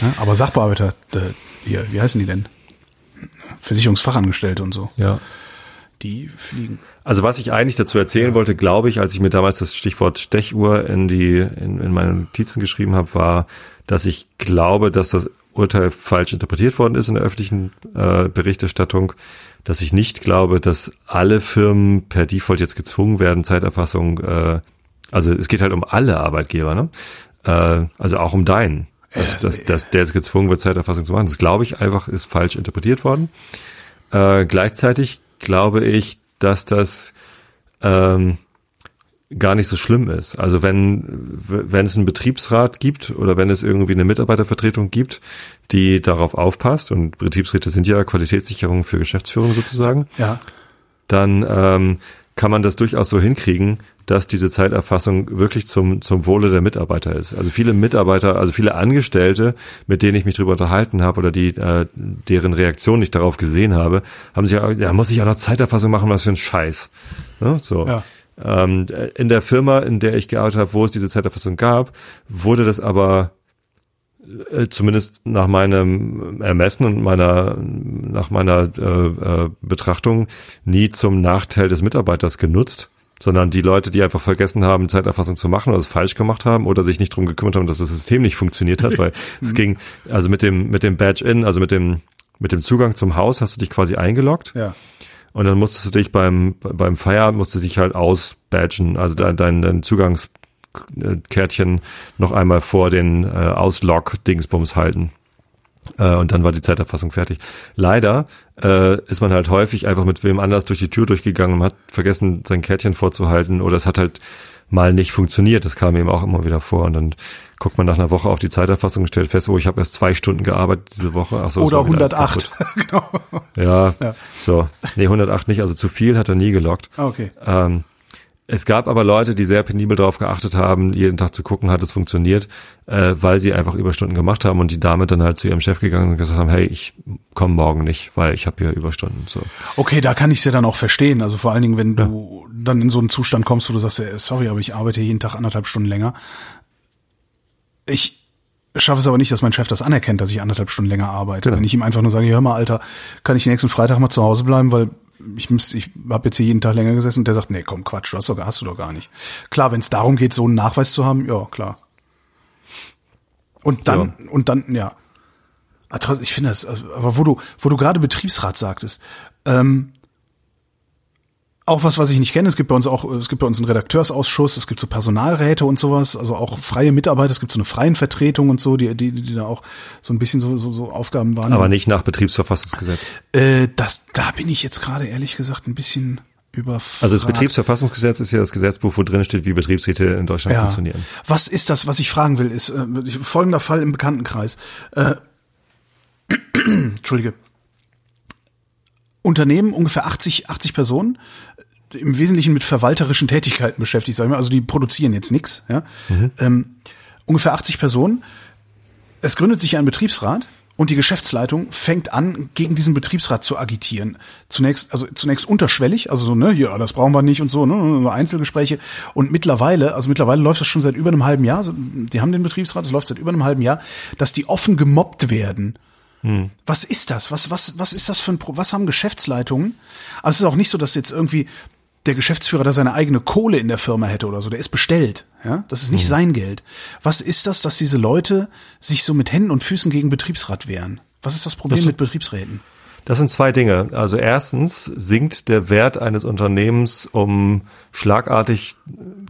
Ja, aber Sachbearbeiter, äh, hier, wie heißen die denn? Versicherungsfachangestellte und so, Ja. die fliegen. Also was ich eigentlich dazu erzählen wollte, glaube ich, als ich mir damals das Stichwort Stechuhr in die in, in meine Notizen geschrieben habe, war, dass ich glaube, dass das Urteil falsch interpretiert worden ist in der öffentlichen äh, Berichterstattung, dass ich nicht glaube, dass alle Firmen per Default jetzt gezwungen werden, Zeiterfassung, äh, also es geht halt um alle Arbeitgeber, ne? Äh, also auch um deinen. Dass, dass, dass der jetzt gezwungen wird, Zeiterfassung zu machen. Das glaube ich einfach ist falsch interpretiert worden. Äh, gleichzeitig glaube ich, dass das ähm, gar nicht so schlimm ist. Also wenn wenn es einen Betriebsrat gibt oder wenn es irgendwie eine Mitarbeitervertretung gibt, die darauf aufpasst und Betriebsräte sind ja Qualitätssicherung für Geschäftsführung sozusagen, Ja. dann ähm, kann man das durchaus so hinkriegen, dass diese Zeiterfassung wirklich zum, zum Wohle der Mitarbeiter ist. Also viele Mitarbeiter, also viele Angestellte, mit denen ich mich drüber unterhalten habe oder die, äh, deren Reaktion ich darauf gesehen habe, haben sich ja, ja, muss ich auch noch Zeiterfassung machen, was für ein Scheiß. Ne? So. Ja. Ähm, in der Firma, in der ich gearbeitet habe, wo es diese Zeiterfassung gab, wurde das aber äh, zumindest nach meinem Ermessen und meiner nach meiner äh, äh, Betrachtung nie zum Nachteil des Mitarbeiters genutzt, sondern die Leute, die einfach vergessen haben, Zeiterfassung zu machen oder es falsch gemacht haben oder sich nicht drum gekümmert haben, dass das System nicht funktioniert hat, weil *laughs* es ging also mit dem mit dem Badge-in, also mit dem mit dem Zugang zum Haus hast du dich quasi eingeloggt Ja. Und dann musstest du dich beim, beim Feierabend musst du dich halt ausbadgen, also dein, dein, dein Zugangskärtchen noch einmal vor den äh, Auslog-Dingsbums halten. Äh, und dann war die Zeiterfassung fertig. Leider äh, ist man halt häufig einfach mit wem anders durch die Tür durchgegangen und hat vergessen, sein Kärtchen vorzuhalten oder es hat halt mal nicht funktioniert. Das kam eben auch immer wieder vor. Und dann guckt man nach einer Woche auf die Zeiterfassung und stellt fest, oh, ich habe erst zwei Stunden gearbeitet diese Woche. Ach so, Oder war wieder alles 108. kaputt. *laughs* genau. Ja, Ja. so. Nee, 108 nicht, also zu viel hat er nie gelockt. Ah, Okay. Ähm, es gab aber Leute, die sehr penibel darauf geachtet haben, jeden Tag zu gucken, hat es funktioniert, äh, weil sie einfach Überstunden gemacht haben und die damit dann halt zu ihrem Chef gegangen sind und gesagt haben, hey, ich komme morgen nicht, weil ich habe hier Überstunden. So. Okay, da kann ich es ja dann auch verstehen. Also vor allen Dingen, wenn du dann in so einen Zustand kommst, wo du sagst, äh, sorry, aber ich arbeite jeden Tag anderthalb Stunden länger. Ich schaffe es aber nicht, dass mein Chef das anerkennt, dass ich anderthalb Stunden länger arbeite. Genau. Wenn ich ihm einfach nur sage, hör mal, Alter, kann ich nächsten Freitag mal zu Hause bleiben, weil ich müsste, ich habe jetzt hier jeden Tag länger gesessen und der sagt, nee, komm, Quatsch, du hast, doch, hast du doch gar nicht. Klar, wenn es darum geht, so einen Nachweis zu haben, ja, klar. Und dann, und dann, ja. Ah, Ich finde das, also, aber wo du, wo du gerade Betriebsrat sagtest, ähm, auch was, was ich nicht kenne. Es gibt bei uns auch, es gibt bei uns einen Redakteursausschuss, es gibt so Personalräte und sowas, also auch freie Mitarbeiter, es gibt so eine freien Vertretung und so, die, die, die da auch so ein bisschen so, so, so Aufgaben waren. Aber nicht nach Betriebsverfassungsgesetz. Äh, das, da bin ich jetzt gerade ehrlich gesagt ein bisschen überfragt. Also das Betriebsverfassungsgesetz ist ja das Gesetzbuch, wo drin steht, wie Betriebsräte in Deutschland ja. funktionieren. Was ist das, was ich fragen will, ist äh, folgender Fall im Bekanntenkreis. Äh, *clears throat* Entschuldige. Unternehmen, ungefähr 80, 80 Personen, im Wesentlichen mit verwalterischen Tätigkeiten beschäftigt, sagen wir, also die produzieren jetzt nichts. Ja? Mhm. Ähm, ungefähr 80 Personen. Es gründet sich ein Betriebsrat und die Geschäftsleitung fängt an, gegen diesen Betriebsrat zu agitieren. Zunächst, also zunächst unterschwellig, also so, ne, ja, das brauchen wir nicht und so, ne, Einzelgespräche. Und mittlerweile, also mittlerweile läuft das schon seit über einem halben Jahr, die haben den Betriebsrat, es läuft seit über einem halben Jahr, dass die offen gemobbt werden. Hm. Was ist das? Was, was, was ist das für ein, Pro was haben Geschäftsleitungen? Also es ist auch nicht so, dass jetzt irgendwie der Geschäftsführer da seine eigene Kohle in der Firma hätte oder so, der ist bestellt. Ja, das ist nicht mhm. sein Geld. Was ist das, dass diese Leute sich so mit Händen und Füßen gegen Betriebsrat wehren? Was ist das Problem das mit Betriebsräten? Das sind zwei Dinge. Also erstens sinkt der Wert eines Unternehmens um schlagartig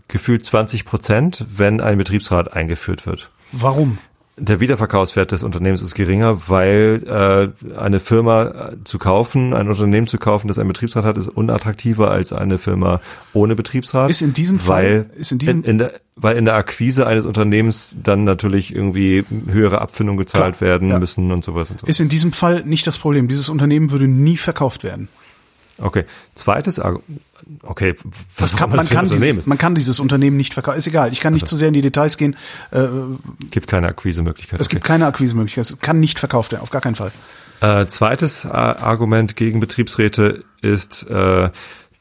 gefühlt 20 Prozent, wenn ein Betriebsrat eingeführt wird. Warum? Der Wiederverkaufswert des Unternehmens ist geringer, weil äh, eine Firma zu kaufen, ein Unternehmen zu kaufen, das einen Betriebsrat hat, ist unattraktiver als eine Firma ohne Betriebsrat. Ist in diesem Fall, ist in diesem in, in der, weil in der Akquise eines Unternehmens dann natürlich irgendwie höhere Abfindungen gezahlt Klar, werden ja. müssen und sowas und so. Ist in diesem Fall nicht das Problem. Dieses Unternehmen würde nie verkauft werden. Okay. Zweites Argument. Okay, was kann, man, kann dieses, man kann dieses Unternehmen nicht verkaufen. Ist egal. Ich kann nicht also, zu sehr in die Details gehen. Äh, gibt keine Akquisemöglichkeit. Es okay. gibt keine Akquisemöglichkeit. Es kann nicht verkauft werden. Auf gar keinen Fall. Äh, zweites Argument gegen Betriebsräte ist, äh,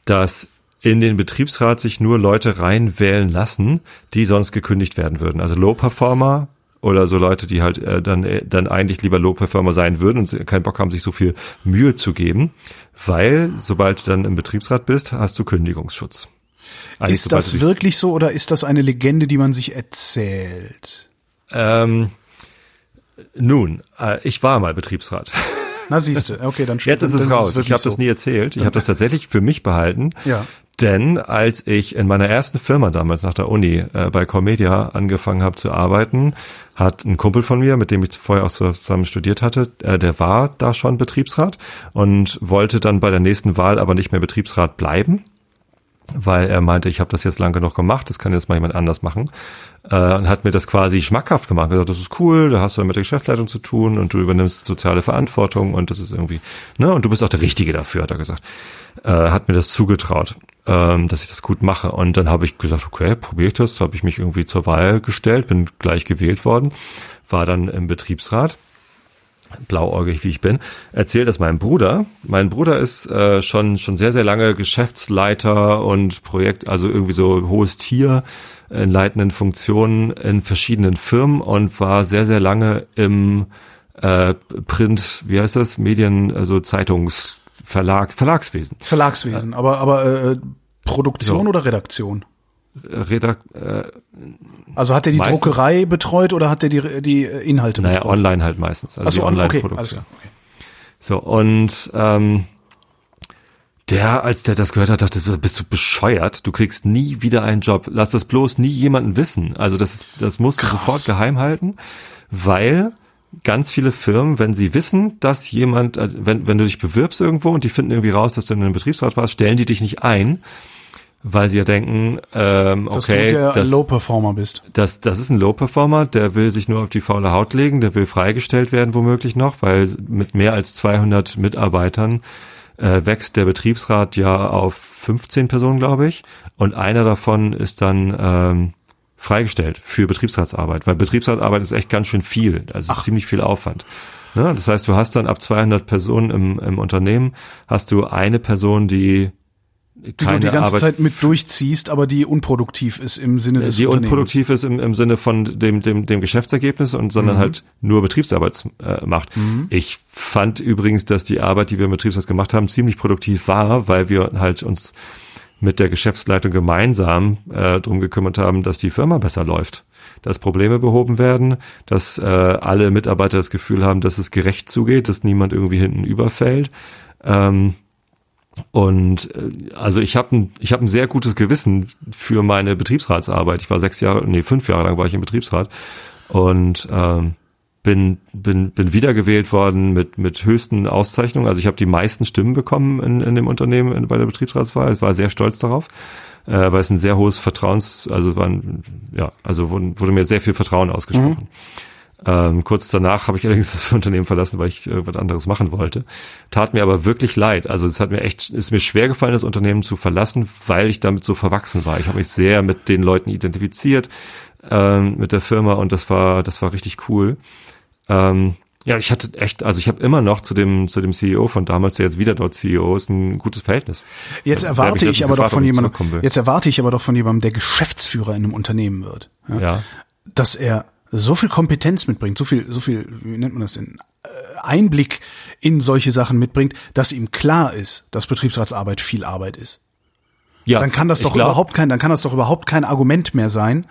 dass in den Betriebsrat sich nur Leute reinwählen lassen, die sonst gekündigt werden würden. Also Low-Performer oder so Leute, die halt äh, dann, äh, dann eigentlich lieber Low-Performer sein würden und keinen Bock haben, sich so viel Mühe zu geben, weil sobald du dann im Betriebsrat bist, hast du Kündigungsschutz. Eigentlich ist das wirklich so oder ist das eine Legende, die man sich erzählt? Ähm, nun, äh, ich war mal Betriebsrat. Na siehst du, okay, dann *laughs* Jetzt ist es raus. Ist ich habe so. das nie erzählt. Ich habe das tatsächlich für mich behalten. Ja. Denn als ich in meiner ersten Firma damals nach der Uni äh, bei Comedia angefangen habe zu arbeiten, hat ein Kumpel von mir, mit dem ich vorher auch zusammen studiert hatte, äh, der war da schon Betriebsrat und wollte dann bei der nächsten Wahl aber nicht mehr Betriebsrat bleiben, weil er meinte, ich habe das jetzt lange genug gemacht, das kann jetzt mal jemand anders machen. Äh, und hat mir das quasi schmackhaft gemacht. Gesagt, das ist cool, da hast du mit der Geschäftsleitung zu tun und du übernimmst soziale Verantwortung und das ist irgendwie, ne, und du bist auch der Richtige dafür, hat er gesagt. Äh, hat mir das zugetraut ähm, dass ich das gut mache. Und dann habe ich gesagt, okay, probiere ich das. Habe ich mich irgendwie zur Wahl gestellt, bin gleich gewählt worden, war dann im Betriebsrat blauäugig wie ich bin, erzählt das meinem Bruder. Mein Bruder ist äh, schon schon sehr sehr lange Geschäftsleiter und Projekt, also irgendwie so hohes Tier in leitenden Funktionen in verschiedenen Firmen und war sehr sehr lange im äh, Print, wie heißt das, Medien, also Zeitungs Verlag, Verlagswesen. Verlagswesen, äh, aber, aber äh, Produktion so. oder Redaktion? Redak äh, also hat er die Druckerei betreut oder hat er die, die Inhalte naja, betreut? Naja, online halt meistens. Also, die Online-Produktion. Okay, okay. So, und ähm, der, als der das gehört hat, dachte, so, bist du bescheuert? Du kriegst nie wieder einen Job. Lass das bloß nie jemanden wissen. Also das, das musst du sofort geheim halten, weil ganz viele Firmen, wenn sie wissen, dass jemand, äh, wenn, wenn du dich bewirbst irgendwo und die finden irgendwie raus, dass du in einem Betriebsrat warst, stellen die dich nicht ein, weil sie ja denken, ähm, okay, dass du der das, Low-Performer bist. Das, das ist ein Low-Performer, der will sich nur auf die faule Haut legen, der will freigestellt werden womöglich noch, weil mit mehr als 200 Mitarbeitern äh, wächst der Betriebsrat ja auf 15 Personen, glaube ich, und einer davon ist dann ähm, freigestellt für Betriebsratsarbeit, weil Betriebsratsarbeit ist echt ganz schön viel, also ist ziemlich viel Aufwand. Ne? Das heißt, du hast dann ab 200 Personen im, im Unternehmen, hast du eine Person, die keine die du die ganze Arbeit Zeit mit durchziehst, aber die unproduktiv ist im Sinne des Die unproduktiv ist im, im Sinne von dem, dem, dem Geschäftsergebnis und sondern mhm. halt nur Betriebsarbeit äh, macht. Mhm. Ich fand übrigens, dass die Arbeit, die wir im Betriebsrat gemacht haben, ziemlich produktiv war, weil wir halt uns mit der Geschäftsleitung gemeinsam äh, drum gekümmert haben, dass die Firma besser läuft, dass Probleme behoben werden, dass äh, alle Mitarbeiter das Gefühl haben, dass es gerecht zugeht, dass niemand irgendwie hinten überfällt. Ähm, Und äh, also ich habe ein, ich hab ein sehr gutes Gewissen für meine Betriebsratsarbeit. Ich war sechs Jahre, nee, fünf Jahre lang war ich im Betriebsrat und ähm, bin, bin, bin wiedergewählt worden mit, mit höchsten Auszeichnungen. Also ich habe die meisten Stimmen bekommen in, in dem Unternehmen in, bei der Betriebsratswahl. Ich war sehr stolz darauf, äh, weil es ein sehr hohes Vertrauens, also es war ein, ja, also wurde, wurde mir sehr viel Vertrauen ausgesprochen. Mhm. Ähm, kurz danach habe ich allerdings *laughs* das Unternehmen verlassen, weil ich irgendwas anderes machen wollte. Tat mir aber wirklich leid. Also es hat mir echt, ist mir schwer gefallen, das Unternehmen zu verlassen, weil ich damit so verwachsen war. Ich habe mich sehr mit den Leuten identifiziert, ähm, mit der Firma und das war, das war richtig cool. Ähm, ja, ich hatte echt, also ich habe immer noch zu dem zu dem CEO von damals, der jetzt wieder dort CEO ist, ein gutes Verhältnis. Jetzt erwarte ich aber doch von jemandem, jetzt erwarte ich aber doch von jemandem, der Geschäftsführer in einem Unternehmen wird, ja, ja. dass er so viel Kompetenz mitbringt, so viel, so viel, wie nennt man das denn, äh, Einblick in solche Sachen mitbringt, dass ihm klar ist, dass Betriebsratsarbeit viel Arbeit ist. Ja, dann kann das doch glaub, überhaupt kein, dann kann das doch überhaupt kein Argument mehr sein,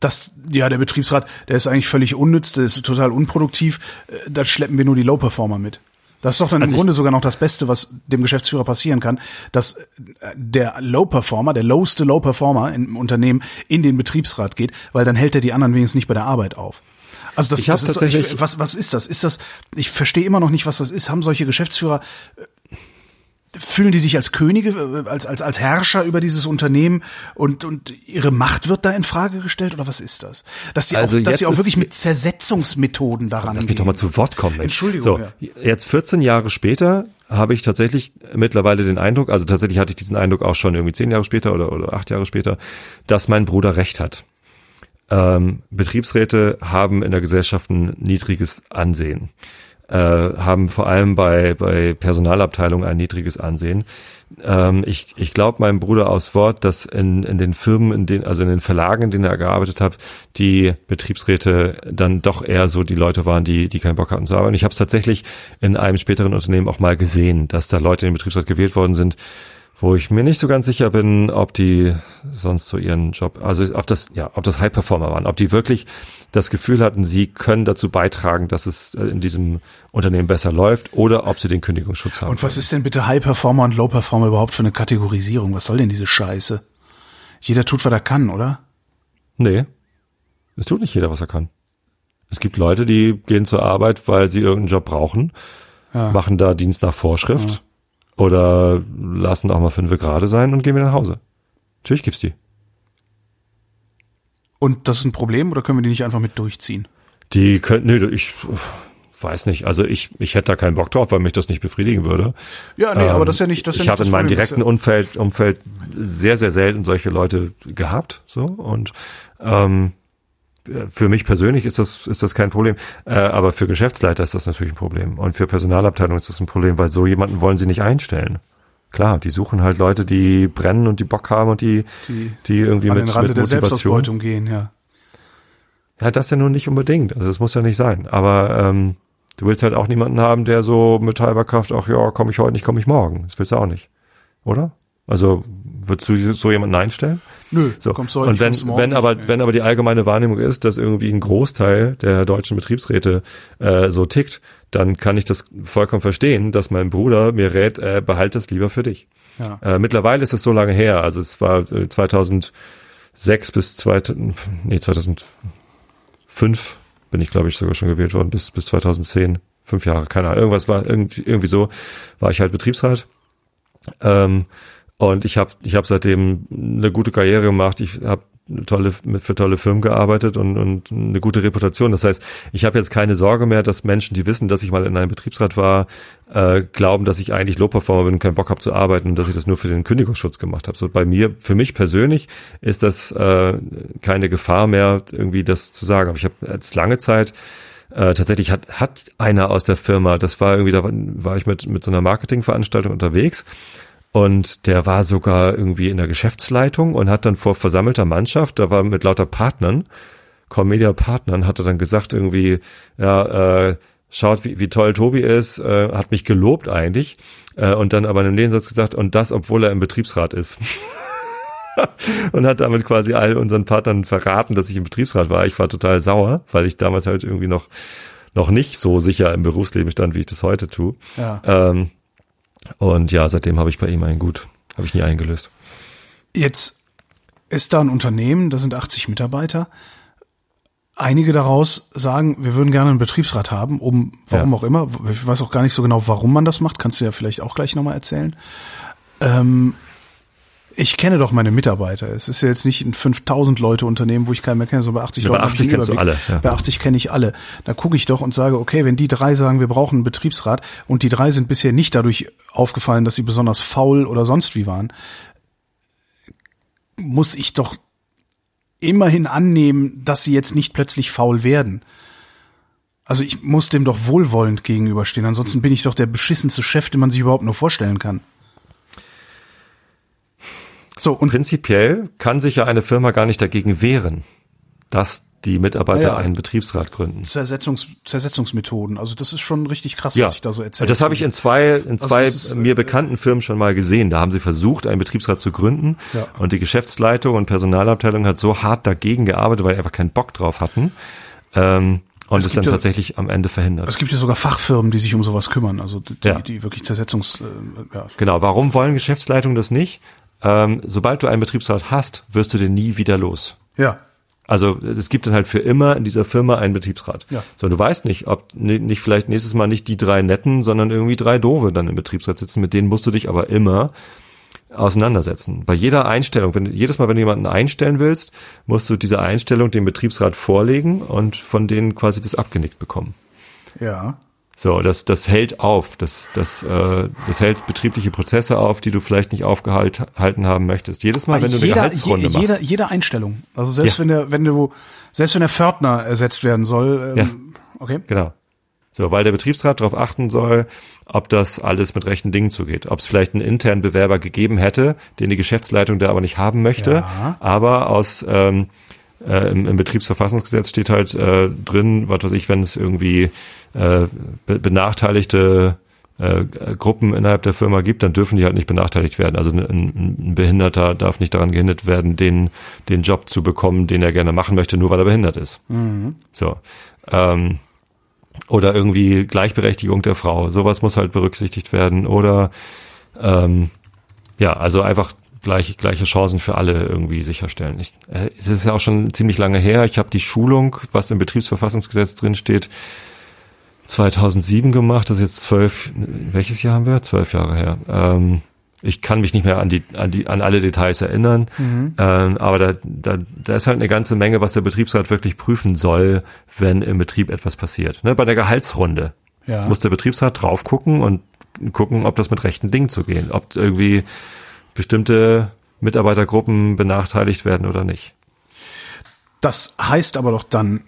dass ja der Betriebsrat, der ist eigentlich völlig unnütz, der ist total unproduktiv, äh, da schleppen wir nur die Low Performer mit. Das ist doch dann also im Grunde sogar noch das Beste, was dem Geschäftsführer passieren kann, dass äh, der Low Performer, der lowste Low Performer im Unternehmen in den Betriebsrat geht, weil dann hält er die anderen wenigstens nicht bei der Arbeit auf. Also das, das ist so, ich, was was ist das? Ist das? Ich verstehe immer noch nicht, was das ist. Haben solche Geschäftsführer äh, fühlen die sich als Könige, äh, als, als, als Herrscher über dieses Unternehmen und, und ihre Macht wird da in Frage gestellt oder was ist das? Dass sie also auch, dass sie auch wirklich mit Zersetzungsmethoden daran Lass mich doch mal zu Wort kommen. Mensch. Entschuldigung. So, ja. Jetzt 14 Jahre später habe ich tatsächlich mittlerweile den Eindruck, also tatsächlich hatte ich diesen Eindruck auch schon irgendwie zehn Jahre später oder, oder acht Jahre später, dass mein Bruder recht hat. Ähm, Betriebsräte haben in der Gesellschaft ein niedriges Ansehen äh, haben vor allem bei, bei Personalabteilungen ein niedriges Ansehen. Ähm, ich ich glaube meinem Bruder aus Wort, dass in, in den Firmen, in den, also in den Verlagen, in denen er gearbeitet hat, die Betriebsräte dann doch eher so die Leute waren, die, die keinen Bock hatten zu arbeiten. Ich habe es tatsächlich in einem späteren Unternehmen auch mal gesehen, dass da Leute in den Betriebsrat gewählt worden sind, wo ich mir nicht so ganz sicher bin, ob die sonst so ihren Job, also ob das, ja, ob das High Performer waren, ob die wirklich das Gefühl hatten, sie können dazu beitragen, dass es äh, in diesem Unternehmen besser läuft oder ob sie den Kündigungsschutz haben. Und was ist denn bitte High Performer und Low Performer überhaupt für eine Kategorisierung? Was soll denn diese Scheiße? Jeder tut, was er kann, oder? Nee. Es tut nicht jeder, was er kann. Es gibt Leute, die gehen zur Arbeit, weil sie irgendeinen Job brauchen, ja. machen da Dienst nach Vorschrift ja. Oder lassen auch mal fünf gerade sein und gehen wieder nach Hause. Natürlich gibt's die. Und das ist ein Problem oder können wir die nicht einfach mit durchziehen? Die könnten, nee, ich weiß nicht. Also ich, ich hätte da keinen Bock drauf, weil mich das nicht befriedigen würde. Ja, nee, ähm, aber das ist ja nicht, das ist Ich ja habe in meinem direkten Umfeld, Umfeld sehr, sehr selten solche Leute gehabt, so und ähm, für mich persönlich ist das ist das kein Problem, äh, aber für Geschäftsleiter ist das natürlich ein Problem und für Personalabteilung ist das ein Problem, weil so jemanden wollen sie nicht einstellen. Klar, die suchen halt Leute, die brennen und die Bock haben und die, die, die irgendwie an mit, den Rande mit der Selbstausbeutung gehen, ja. Ja, das ja nun nicht unbedingt. Also das muss ja nicht sein. Aber ähm, du willst halt auch niemanden haben, der so mit halber Kraft, ach ja, komme ich heute nicht, komme ich morgen. Das willst du auch nicht. Oder? Also würdest du so jemanden einstellen? Nö, so. kommst du heute Und wenn, nicht, wenn aber, nicht. wenn aber die allgemeine Wahrnehmung ist, dass irgendwie ein Großteil der deutschen Betriebsräte äh, so tickt, dann kann ich das vollkommen verstehen, dass mein Bruder mir rät, äh, behalt das lieber für dich. Ja. Äh, mittlerweile ist es so lange her, also es war 2006 äh, bis 2000, nee, 2005 bin ich glaube ich sogar schon gewählt worden, bis, bis 2010, fünf Jahre, keine Ahnung, irgendwas war irgendwie, irgendwie so, war ich halt Betriebsrat. Ähm, und ich habe ich hab seitdem eine gute Karriere gemacht. Ich habe tolle, für tolle Firmen gearbeitet und, und eine gute Reputation. Das heißt, ich habe jetzt keine Sorge mehr, dass Menschen, die wissen, dass ich mal in einem Betriebsrat war, äh, glauben, dass ich eigentlich Low-Performer bin und keinen Bock habe zu arbeiten und dass ich das nur für den Kündigungsschutz gemacht habe. So bei mir, für mich persönlich ist das äh, keine Gefahr mehr, irgendwie das zu sagen. Aber ich habe jetzt lange Zeit äh, tatsächlich hat, hat einer aus der Firma, das war irgendwie, da war, war ich mit, mit so einer Marketingveranstaltung unterwegs und der war sogar irgendwie in der Geschäftsleitung und hat dann vor versammelter Mannschaft, da war mit lauter Partnern, Comedia Partnern, hat er dann gesagt irgendwie, ja, äh, schaut, wie, wie toll Tobi ist, äh, hat mich gelobt eigentlich äh, und dann aber in einem Nebensatz gesagt, und das, obwohl er im Betriebsrat ist. *laughs* und hat damit quasi all unseren Partnern verraten, dass ich im Betriebsrat war. Ich war total sauer, weil ich damals halt irgendwie noch noch nicht so sicher im Berufsleben stand, wie ich das heute tue. Ja. Ähm, Und ja, seitdem habe ich bei ihm einen gut, habe ich nie eingelöst. Jetzt ist da ein Unternehmen, da sind 80 Mitarbeiter. Einige daraus sagen, wir würden gerne einen Betriebsrat haben, um warum Ja. auch immer. Ich weiß auch gar nicht so genau, warum man das macht. Kannst du ja vielleicht auch gleich nochmal erzählen. Ähm, ich kenne doch meine Mitarbeiter. Es ist ja jetzt nicht ein 5000 Leute Unternehmen, wo ich keinen mehr kenne, sondern bei 80 Ja, bei Leuten. ich 80 einen kennst du Überblick. alle, ja. Bei 80 kenne ich alle. Da gucke ich doch und sage, okay, wenn die drei sagen, wir brauchen einen Betriebsrat und die drei sind bisher nicht dadurch aufgefallen, dass sie besonders faul oder sonst wie waren, muss ich doch immerhin annehmen, dass sie jetzt nicht plötzlich faul werden. Also ich muss dem doch wohlwollend gegenüberstehen, ansonsten bin ich doch der beschissenste Chef, den man sich überhaupt nur vorstellen kann. So, und Prinzipiell kann sich ja eine Firma gar nicht dagegen wehren, dass die Mitarbeiter Ja, einen Betriebsrat gründen. Zersetzungs Zersetzungsmethoden, also das ist schon richtig krass, Ja, was ich da so erzähle. das habe ich in zwei, in zwei das ist, mir äh, bekannten Firmen schon mal gesehen. Da haben sie versucht, einen Betriebsrat zu gründen Ja. und die Geschäftsleitung und Personalabteilung hat so hart dagegen gearbeitet, weil die einfach keinen Bock drauf hatten ähm, und Es es, dann ja- tatsächlich am Ende verhindert. Es gibt ja sogar Fachfirmen, die sich um sowas kümmern, also die, die wirklich Zersetzungs... Äh, ja. Genau, warum wollen Geschäftsleitungen das nicht? Ähm, sobald du einen Betriebsrat hast, wirst du den nie wieder los. ja, Also es gibt dann halt für immer in dieser Firma einen Betriebsrat. Ja. So, du weißt nicht, ob ni- nicht vielleicht nächstes Mal nicht die drei netten, sondern irgendwie drei doofe dann im Betriebsrat sitzen. Mit denen musst du dich aber immer auseinandersetzen. Bei jeder Einstellung, wenn jedes Mal, wenn du jemanden einstellen willst, musst du diese Einstellung dem Betriebsrat vorlegen und von denen quasi das abgenickt bekommen. ja. So, das, das hält auf, das, das, äh, das hält betriebliche Prozesse auf, die du vielleicht nicht aufgehalten haben möchtest. Jedes Mal, wenn du eine jeder, Gehaltsrunde je, jeder, machst. jede Einstellung. Also selbst Ja. wenn der, wenn du, selbst wenn der Pförtner ersetzt werden soll, ähm, Ja. okay. Genau. So, weil der Betriebsrat darauf achten soll, ob das alles mit rechten Dingen zugeht. Ob es vielleicht einen internen Bewerber gegeben hätte, den die Geschäftsleitung da aber nicht haben möchte. Ja. Aber aus ähm, äh, im, im Betriebsverfassungsgesetz steht halt äh, drin, was weiß ich, wenn es irgendwie äh, be benachteiligte äh, Gruppen innerhalb der Firma gibt, dann dürfen die halt nicht benachteiligt werden. Also ein, ein Behinderter darf nicht daran gehindert werden, den, den Job zu bekommen, den er gerne machen möchte, nur weil er behindert ist. So. Ähm, oder irgendwie Gleichberechtigung der Frau. Sowas muss halt berücksichtigt werden. Oder ähm, ja, also einfach gleiche, gleiche Chancen für alle irgendwie sicherstellen. Ich, äh, es ist ja auch schon ziemlich lange her. Ich habe die Schulung, was im Betriebsverfassungsgesetz drin steht, 2007 gemacht. Das ist jetzt zwölf, welches Jahr haben wir? Zwölf Jahre her. Ähm, ich kann mich nicht mehr an die, an die, an alle Details erinnern. Ähm, aber da, da, da ist halt eine ganze Menge, was der Betriebsrat wirklich prüfen soll, wenn im Betrieb etwas passiert. Ne, bei der Gehaltsrunde Ja. muss der Betriebsrat drauf gucken und gucken, ob das mit rechten Dingen zugeht, ob irgendwie bestimmte Mitarbeitergruppen benachteiligt werden oder nicht. Das heißt aber doch dann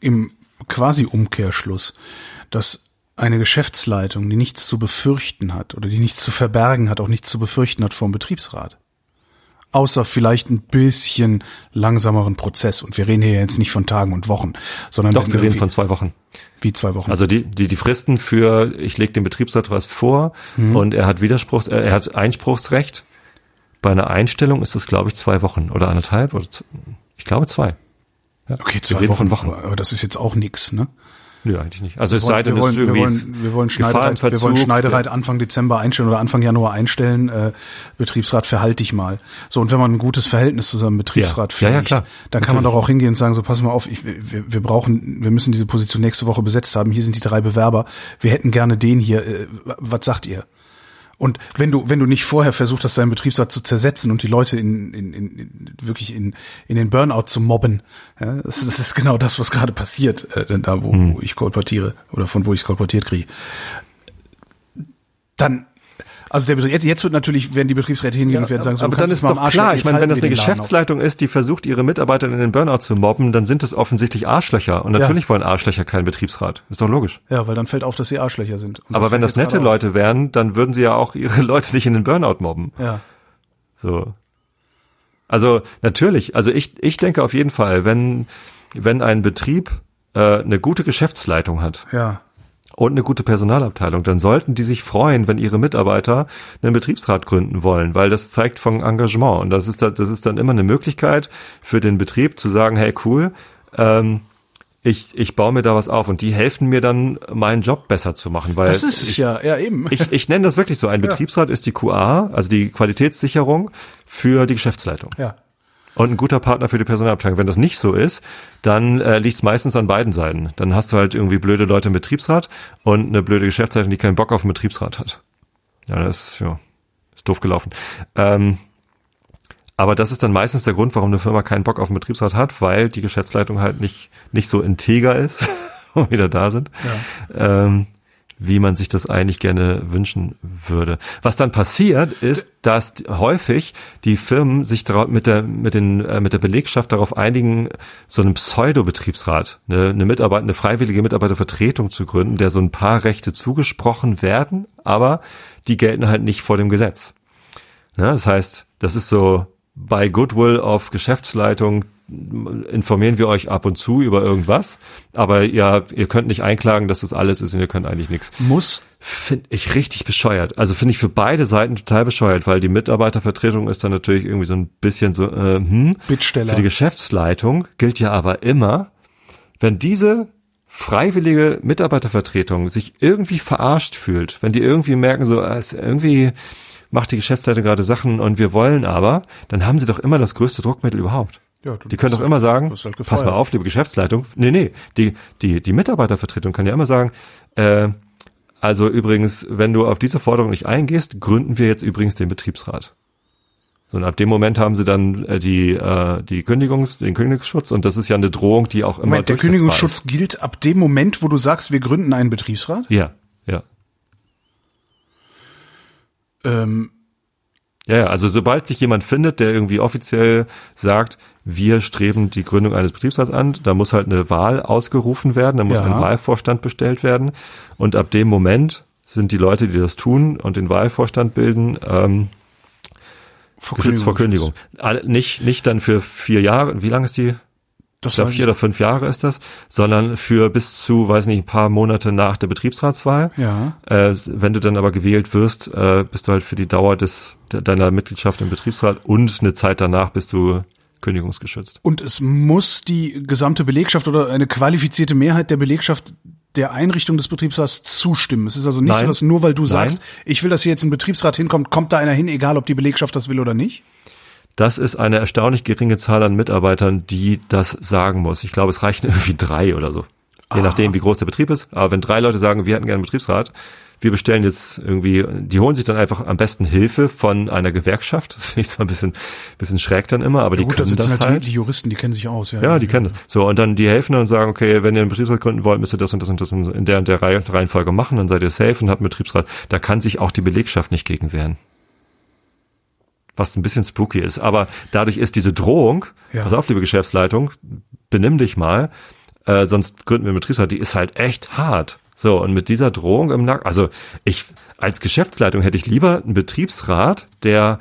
im quasi Umkehrschluss, dass eine Geschäftsleitung, die nichts zu befürchten hat oder die nichts zu verbergen hat, auch nichts zu befürchten hat vom Betriebsrat. Außer vielleicht ein bisschen langsameren Prozess. Und wir reden hier jetzt nicht von Tagen und Wochen, sondern Doch, wir reden von zwei Wochen. wie zwei Wochen. Also die, die, die Fristen für, ich lege dem Betriebsrat was vor Mhm. und er hat Widerspruchs, äh, er hat Einspruchsrecht. Bei einer Einstellung ist das, glaube ich, zwei Wochen oder anderthalb oder ich glaube zwei. Ja. okay, zwei Wochen, Wochen. aber das ist jetzt auch nix, ne? Nö, eigentlich nicht. Also es Wir sei wollen, denn, wir es wollen, wir wollen, wir wollen Schneidereit, wir wollen Schneidereit Anfang Dezember einstellen oder Anfang Januar einstellen. Äh, Betriebsrat verhalte dich mal. So und wenn man ein gutes Verhältnis zu seinem Betriebsrat Ja, ja, ja, pflegt, dann kann man doch Natürlich. auch hingehen und sagen: So, pass mal auf, ich, wir, wir brauchen, wir müssen diese Position nächste Woche besetzt haben. Hier sind die drei Bewerber. Wir hätten gerne den hier. Äh, was sagt ihr? Und wenn du, wenn du nicht vorher versucht hast, deinen Betriebsrat zu zersetzen und die Leute in, in, in, wirklich in, in den Burnout zu mobben, ja, das, das ist genau das, was gerade passiert, äh, denn da, wo, Hm. wo ich kolportiere oder von wo ich es kolportiert kriege. Dann, also der Betrieb, jetzt, jetzt wird natürlich, werden die Betriebsräte hingehen und werden sagen, so, aber dann ist doch klar, ich meine, wenn das eine Geschäftsleitung ist, die versucht, ihre Mitarbeiter in den Burnout zu mobben, dann sind das offensichtlich Arschlöcher. Und natürlich wollen Arschlöcher keinen Betriebsrat. Ist doch logisch. auf. Ja, weil dann fällt auf, dass sie Arschlöcher sind. Und Aber wenn fällt das nette Leute wären, dann würden sie ja auch ihre *laughs* Leute nicht in den Burnout mobben. auf. Ja. So. Also natürlich, also ich, ich denke auf jeden Fall, wenn, wenn ein Betrieb äh, eine gute Geschäftsleitung hat Ja. Und eine gute Personalabteilung, dann sollten die sich freuen, wenn ihre Mitarbeiter einen Betriebsrat gründen wollen, weil das zeigt von Engagement. Und das ist, da- das ist dann immer eine Möglichkeit für den Betrieb zu sagen, hey cool, ähm, ich, ich baue mir da was auf und die helfen mir dann, meinen Job besser zu machen. Weil Das ist es ich, ja, ja eben. Ich, ich nenne das wirklich so. Ein *laughs* Betriebsrat ist die QA, also die Qualitätssicherung für die Geschäftsleitung. ja. Und ein guter Partner für die Personalabteilung. Wenn das nicht so ist, dann äh, liegt es meistens an beiden Seiten. Dann hast du halt irgendwie blöde Leute im Betriebsrat und eine blöde Geschäftsleitung, die keinen Bock auf einen Betriebsrat hat. Ja, das ist, ja, ist doof gelaufen. Ähm, aber das ist dann meistens der Grund, warum eine Firma keinen Bock auf einen Betriebsrat hat, weil die Geschäftsleitung halt nicht, nicht so integer ist, *laughs* wir wieder da sind, ähm, wie man sich das eigentlich gerne wünschen würde. Was dann passiert, ist, dass häufig die Firmen sich mit der, mit den, äh, mit der Belegschaft darauf einigen, so einen Pseudo-Betriebsrat, eine, eine Mitarbeiter, eine freiwillige Mitarbeitervertretung zu gründen, der so ein paar Rechte zugesprochen werden, aber die gelten halt nicht vor dem Gesetz. Ja, das heißt, das ist so bei Goodwill auf Geschäftsleitung informieren wir euch ab und zu über irgendwas, aber ja, ihr könnt nicht einklagen, dass das alles ist und ihr könnt eigentlich nichts. Muss. Finde ich richtig bescheuert. Also finde ich für beide Seiten total bescheuert, weil die Mitarbeitervertretung ist dann natürlich irgendwie so ein bisschen so, äh, hm. Bittsteller. Für die Geschäftsleitung gilt ja aber immer, wenn diese freiwillige Mitarbeitervertretung sich irgendwie verarscht fühlt, wenn die irgendwie merken, so, es irgendwie macht die Geschäftsleitung gerade Sachen und wir wollen aber, dann haben sie doch immer das größte Druckmittel überhaupt. Ja, du- die können doch immer sagen, halt pass mal auf, liebe Geschäftsleitung. Nee, nee, die, die, die Mitarbeitervertretung kann ja immer sagen, äh, also übrigens, wenn du auf diese Forderung nicht eingehst, gründen wir jetzt übrigens den Betriebsrat. So, und ab dem Moment haben sie dann äh, die, äh, die Kündigungs, den Kündigungsschutz und das ist ja eine Drohung, die auch immer Moment, der Kündigungsschutz gilt ab dem Moment, wo du sagst, wir gründen einen Betriebsrat? Ist. Ja, ja. Ähm, Ja, ja, also sobald sich jemand findet, der irgendwie offiziell sagt, wir streben die Gründung eines Betriebsrats an, da muss halt eine Wahl ausgerufen werden, da muss Ja. ein Wahlvorstand bestellt werden und ab dem Moment sind die Leute, die das tun und den Wahlvorstand bilden, ähm, vor geschützt vor Kündigung. Alle- Nicht, nicht dann für vier Jahre, wie lange ist die? Das Ich glaube vier oder fünf Jahre ist das, sondern für bis zu, weiß nicht, ein paar Monate nach der Betriebsratswahl. Ja. Äh, wenn du dann aber gewählt wirst, äh, bist du halt für die Dauer des de- deiner Mitgliedschaft im Betriebsrat und eine Zeit danach bist du kündigungsgeschützt. Und es muss die gesamte Belegschaft oder eine qualifizierte Mehrheit der Belegschaft der Einrichtung des Betriebsrats zustimmen. Es ist also nicht Nein. so, dass nur weil du Nein. sagst, ich will, dass hier jetzt ein Betriebsrat hinkommt, kommt da einer hin, egal ob die Belegschaft das will oder nicht. Das ist eine erstaunlich geringe Zahl an Mitarbeitern, die das sagen muss. Ich glaube, es reichen *laughs* irgendwie drei oder so. Je nachdem, wie groß der Betrieb ist. Aber wenn drei Leute sagen, wir hätten gerne einen Betriebsrat, wir bestellen jetzt irgendwie, die holen sich dann einfach am besten Hilfe von einer Gewerkschaft. *laughs* Das finde ich zwar ein bisschen, bisschen schräg dann immer, aber die Gut, können sitzen das halt, halt. die, Juristen, die kennen sich aus. Ja, Ja, die kennen das. So, und dann die helfen dann und sagen, okay, wenn ihr einen Betriebsrat gründen wollt, müsst ihr das und das und das in der und der Reihe- Reihenfolge machen, dann seid ihr safe und habt einen Betriebsrat. Da kann sich auch die Belegschaft nicht gegen wehren. Was ein bisschen spooky ist. Aber dadurch ist diese Drohung, Ja. pass auf, liebe Geschäftsleitung, benimm dich mal, äh, sonst gründen wir einen Betriebsrat, die ist halt echt hart. So, und mit dieser Drohung im Nacken, also ich, als Geschäftsleitung hätte ich lieber einen Betriebsrat, der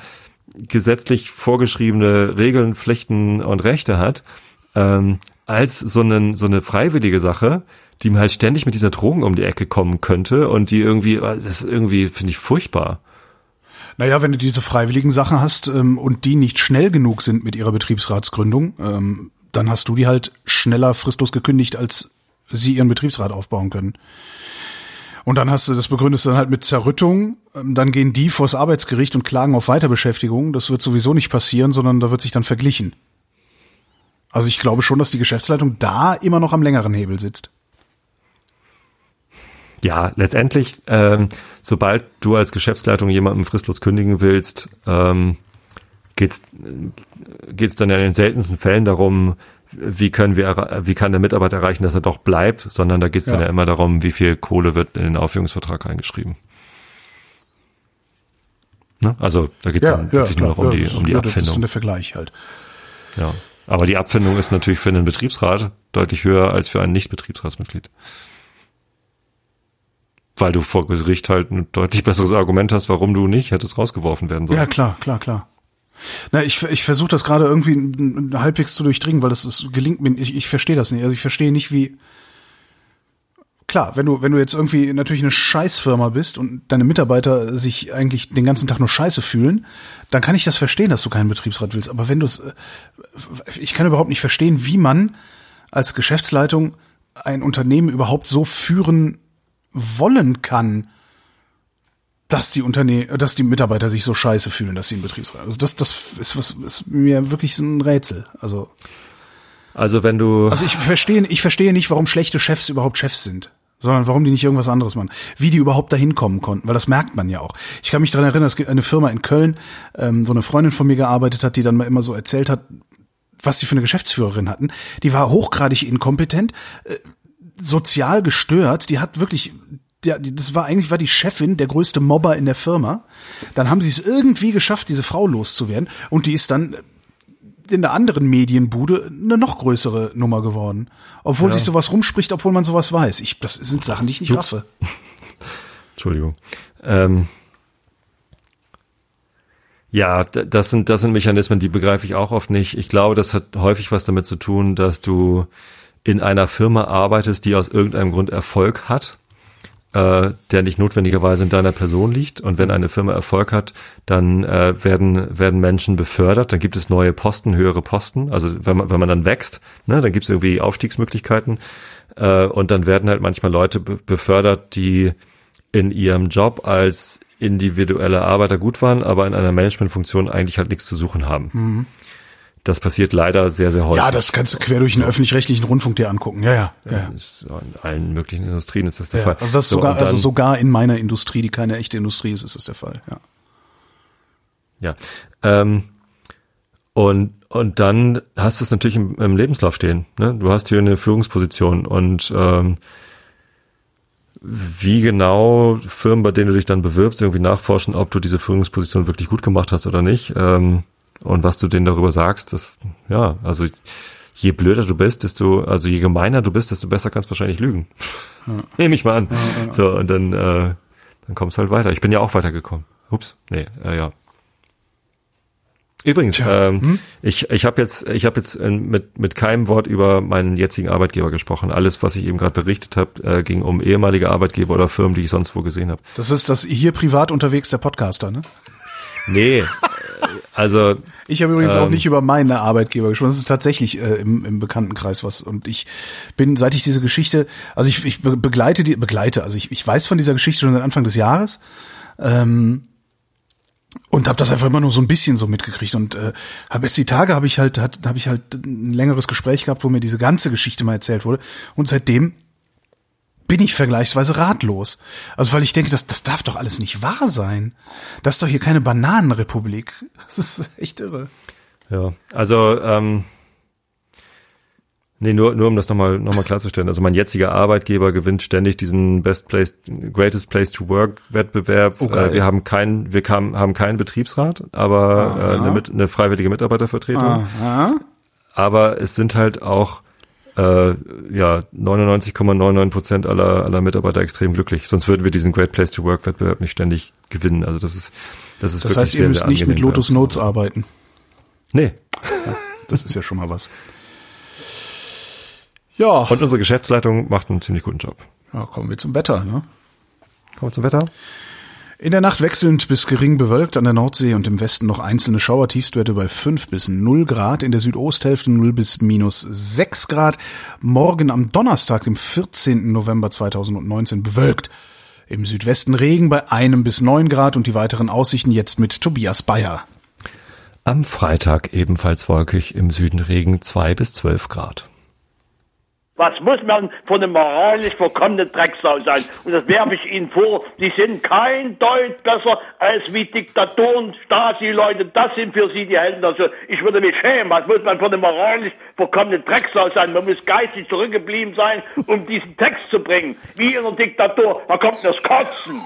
gesetzlich vorgeschriebene Regeln, Pflichten und Rechte hat, ähm, als so, einen, so eine freiwillige Sache, die mir halt ständig mit dieser Drohung um die Ecke kommen könnte und die irgendwie, das ist irgendwie, finde ich furchtbar. Naja, wenn du diese freiwilligen Sachen hast ähm, und die nicht schnell genug sind mit ihrer Betriebsratsgründung, ähm, dann hast du die halt schneller fristlos gekündigt, als sie ihren Betriebsrat aufbauen können. Und dann hast du, das begründest du dann halt mit Zerrüttung, ähm, dann gehen die vors Arbeitsgericht und klagen auf Weiterbeschäftigung. Das wird sowieso nicht passieren, sondern da wird sich dann verglichen. Also ich glaube schon, dass die Geschäftsleitung da immer noch am längeren Hebel sitzt. Ja, letztendlich, ähm, sobald du als Geschäftsleitung jemandem fristlos kündigen willst, ähm, geht's geht's dann in den seltensten Fällen darum, wie können wir, wie kann der Mitarbeiter erreichen, dass er doch bleibt, sondern da geht's dann Ja. ja immer darum, wie viel Kohle wird in den Aufhebungsvertrag eingeschrieben. Ne? Also da geht's dann wirklich nur noch um die, um die ja, Das ist Abfindung. der Vergleich halt. Ja. Aber die Abfindung ist natürlich für einen Betriebsrat deutlich höher als für ein Nicht-Betriebsratsmitglied. Weil du vor Gericht halt ein deutlich besseres Argument hast, warum du nicht hättest rausgeworfen werden sollen. Ja, klar, klar, klar. Na, ich, ich versuche das gerade irgendwie halbwegs zu durchdringen, weil das ist, gelingt mir. Ich, ich verstehe das nicht. Also ich verstehe nicht, wie. Klar, wenn du, wenn du jetzt irgendwie natürlich eine Scheißfirma bist und deine Mitarbeiter sich eigentlich den ganzen Tag nur Scheiße fühlen, dann kann ich das verstehen, dass du keinen Betriebsrat willst. Aber wenn du es, ich kann überhaupt nicht verstehen, wie man als Geschäftsleitung ein Unternehmen überhaupt so führen wollen kann, dass die Unternehmen, dass die Mitarbeiter sich so scheiße fühlen, dass sie im Betriebsrat. Also das, das ist was ist mir wirklich ein Rätsel. Also Also wenn du also ich verstehe, ich verstehe nicht, warum schlechte Chefs überhaupt Chefs sind, sondern warum die nicht irgendwas anderes machen. Wie die überhaupt dahin kommen konnten, weil das merkt man ja auch. Ich kann mich daran erinnern, es gibt eine Firma in Köln, ähm, wo eine Freundin von mir gearbeitet hat, die dann mal immer so erzählt hat, was sie für eine Geschäftsführerin hatten. Die war hochgradig inkompetent, äh, sozial gestört. Die hat wirklich, ja, die- das war eigentlich war die Chefin der größte Mobber in der Firma. Dann haben sie es irgendwie geschafft, diese Frau loszuwerden, und die ist dann in der anderen Medienbude eine noch größere Nummer geworden. Obwohl sich sowas rumspricht, obwohl man sowas weiß. Ich, das sind Sachen, die ich nicht raffe. *laughs* Entschuldigung. Ähm, ja, das sind, das sind Mechanismen, die begreife ich auch oft nicht. Ich glaube, das hat häufig was damit zu tun, dass du in einer Firma arbeitest, die aus irgendeinem Grund Erfolg hat, äh, der nicht notwendigerweise in deiner Person liegt. Und wenn eine Firma Erfolg hat, dann äh, werden, werden Menschen befördert, dann gibt es neue Posten, höhere Posten. Also wenn man, wenn man dann wächst, ne, dann gibt es irgendwie Aufstiegsmöglichkeiten. Äh, und dann werden halt manchmal Leute be befördert, die in ihrem Job als individuelle Arbeiter gut waren, aber in einer Managementfunktion eigentlich halt nichts zu suchen haben. Das passiert leider sehr, sehr häufig. Ja, das kannst du quer durch den öffentlich-rechtlichen Rundfunk dir angucken. Ja, ja. ja. In allen möglichen Industrien ist das der ja. Fall. Also das So, sogar, und dann- also sogar in meiner Industrie, die keine echte Industrie ist, ist das der Fall. Ja. Ja. Ähm, und, und dann hast du es natürlich im, im Lebenslauf stehen. Ne? Du hast hier eine Führungsposition und ähm, wie genau Firmen, bei denen du dich dann bewirbst, irgendwie nachforschen, ob du diese Führungsposition wirklich gut gemacht hast oder nicht. Ähm, und was du denen darüber sagst, das, ja, also je blöder du bist, desto, also je gemeiner du bist, desto besser kannst du wahrscheinlich lügen. *laughs* Nehme ich mal an. So, und dann, äh, dann kommst du halt weiter. Ich bin ja auch weitergekommen. Ups, nee, äh, ja. Übrigens, Tja, ähm, ich, ich habe jetzt, ich habe jetzt äh, mit, mit keinem Wort über meinen jetzigen Arbeitgeber gesprochen. Alles, was ich eben gerade berichtet habe, äh, ging um ehemalige Arbeitgeber oder Firmen, die ich sonst wo gesehen habe. Das ist das hier privat unterwegs der Podcaster, ne? Nee, *laughs* also Ich habe übrigens auch Ähm. nicht über meine Arbeitgeber gesprochen. Das ist tatsächlich äh, im, im Bekanntenkreis was. Und ich bin, seit ich diese Geschichte, also ich, ich be- begleite die, begleite, also ich, ich weiß von dieser Geschichte schon seit Anfang des Jahres. Ähm, und habe das einfach immer nur so ein bisschen so mitgekriegt und äh, habe jetzt die Tage habe ich halt habe ich halt ein längeres Gespräch gehabt, wo mir diese ganze Geschichte mal erzählt wurde und seitdem bin ich vergleichsweise ratlos. Also weil ich denke, das, das darf doch alles nicht wahr sein. Das ist doch hier keine Bananenrepublik. Das ist echt irre. Ja, also ähm, nee, nur nur um das nochmal noch mal klarzustellen. Also mein jetziger Arbeitgeber gewinnt ständig diesen Best Place, Greatest Place to Work Wettbewerb. Oh, äh, wir haben keinen, wir kam, haben keinen Betriebsrat, aber äh, eine, mit, eine freiwillige Mitarbeitervertretung. Aha. Aber es sind halt auch äh, ja 99,99 Prozent aller aller Mitarbeiter extrem glücklich. Sonst würden wir diesen Great Place to Work Wettbewerb nicht ständig gewinnen. Also das ist das ist Das heißt, ihr sehr, müsst sehr nicht mit Lotus. Notes arbeiten. Nee. Das ist ja schon mal was. Ja, Und unsere Geschäftsleitung macht einen ziemlich guten Job. ja kommen wir zum Wetter. Ne? Kommen wir zum Wetter? In der Nacht wechselnd bis gering bewölkt an der Nordsee und im Westen noch einzelne Schauer, Tiefstwerte bei 5 bis 0 Grad, in der Südosthälfte 0 bis minus 6 Grad. Morgen am Donnerstag, dem 14. November 2019, bewölkt. Im Südwesten Regen bei 1 bis 9 Grad und die weiteren Aussichten jetzt mit Tobias Bayer. Am Freitag ebenfalls wolkig, im Süden Regen 2 bis 12 Grad. Was muss man von einem moralisch verkommenen Drecksau sein? Und das werfe ich Ihnen vor, die sind kein Deut besser als wie Diktatoren, Stasi-Leute, das sind für sie die Helden. Also ich würde mich schämen, was muss man von einem moralisch verkommenen Drecksau sein? Man muss geistig zurückgeblieben sein, um diesen Text zu bringen. Wie in einer Diktatur, da kommt das Kotzen.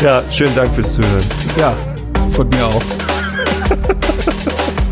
Ja, schönen Dank fürs Zuhören. Ja, von mir auch. *laughs*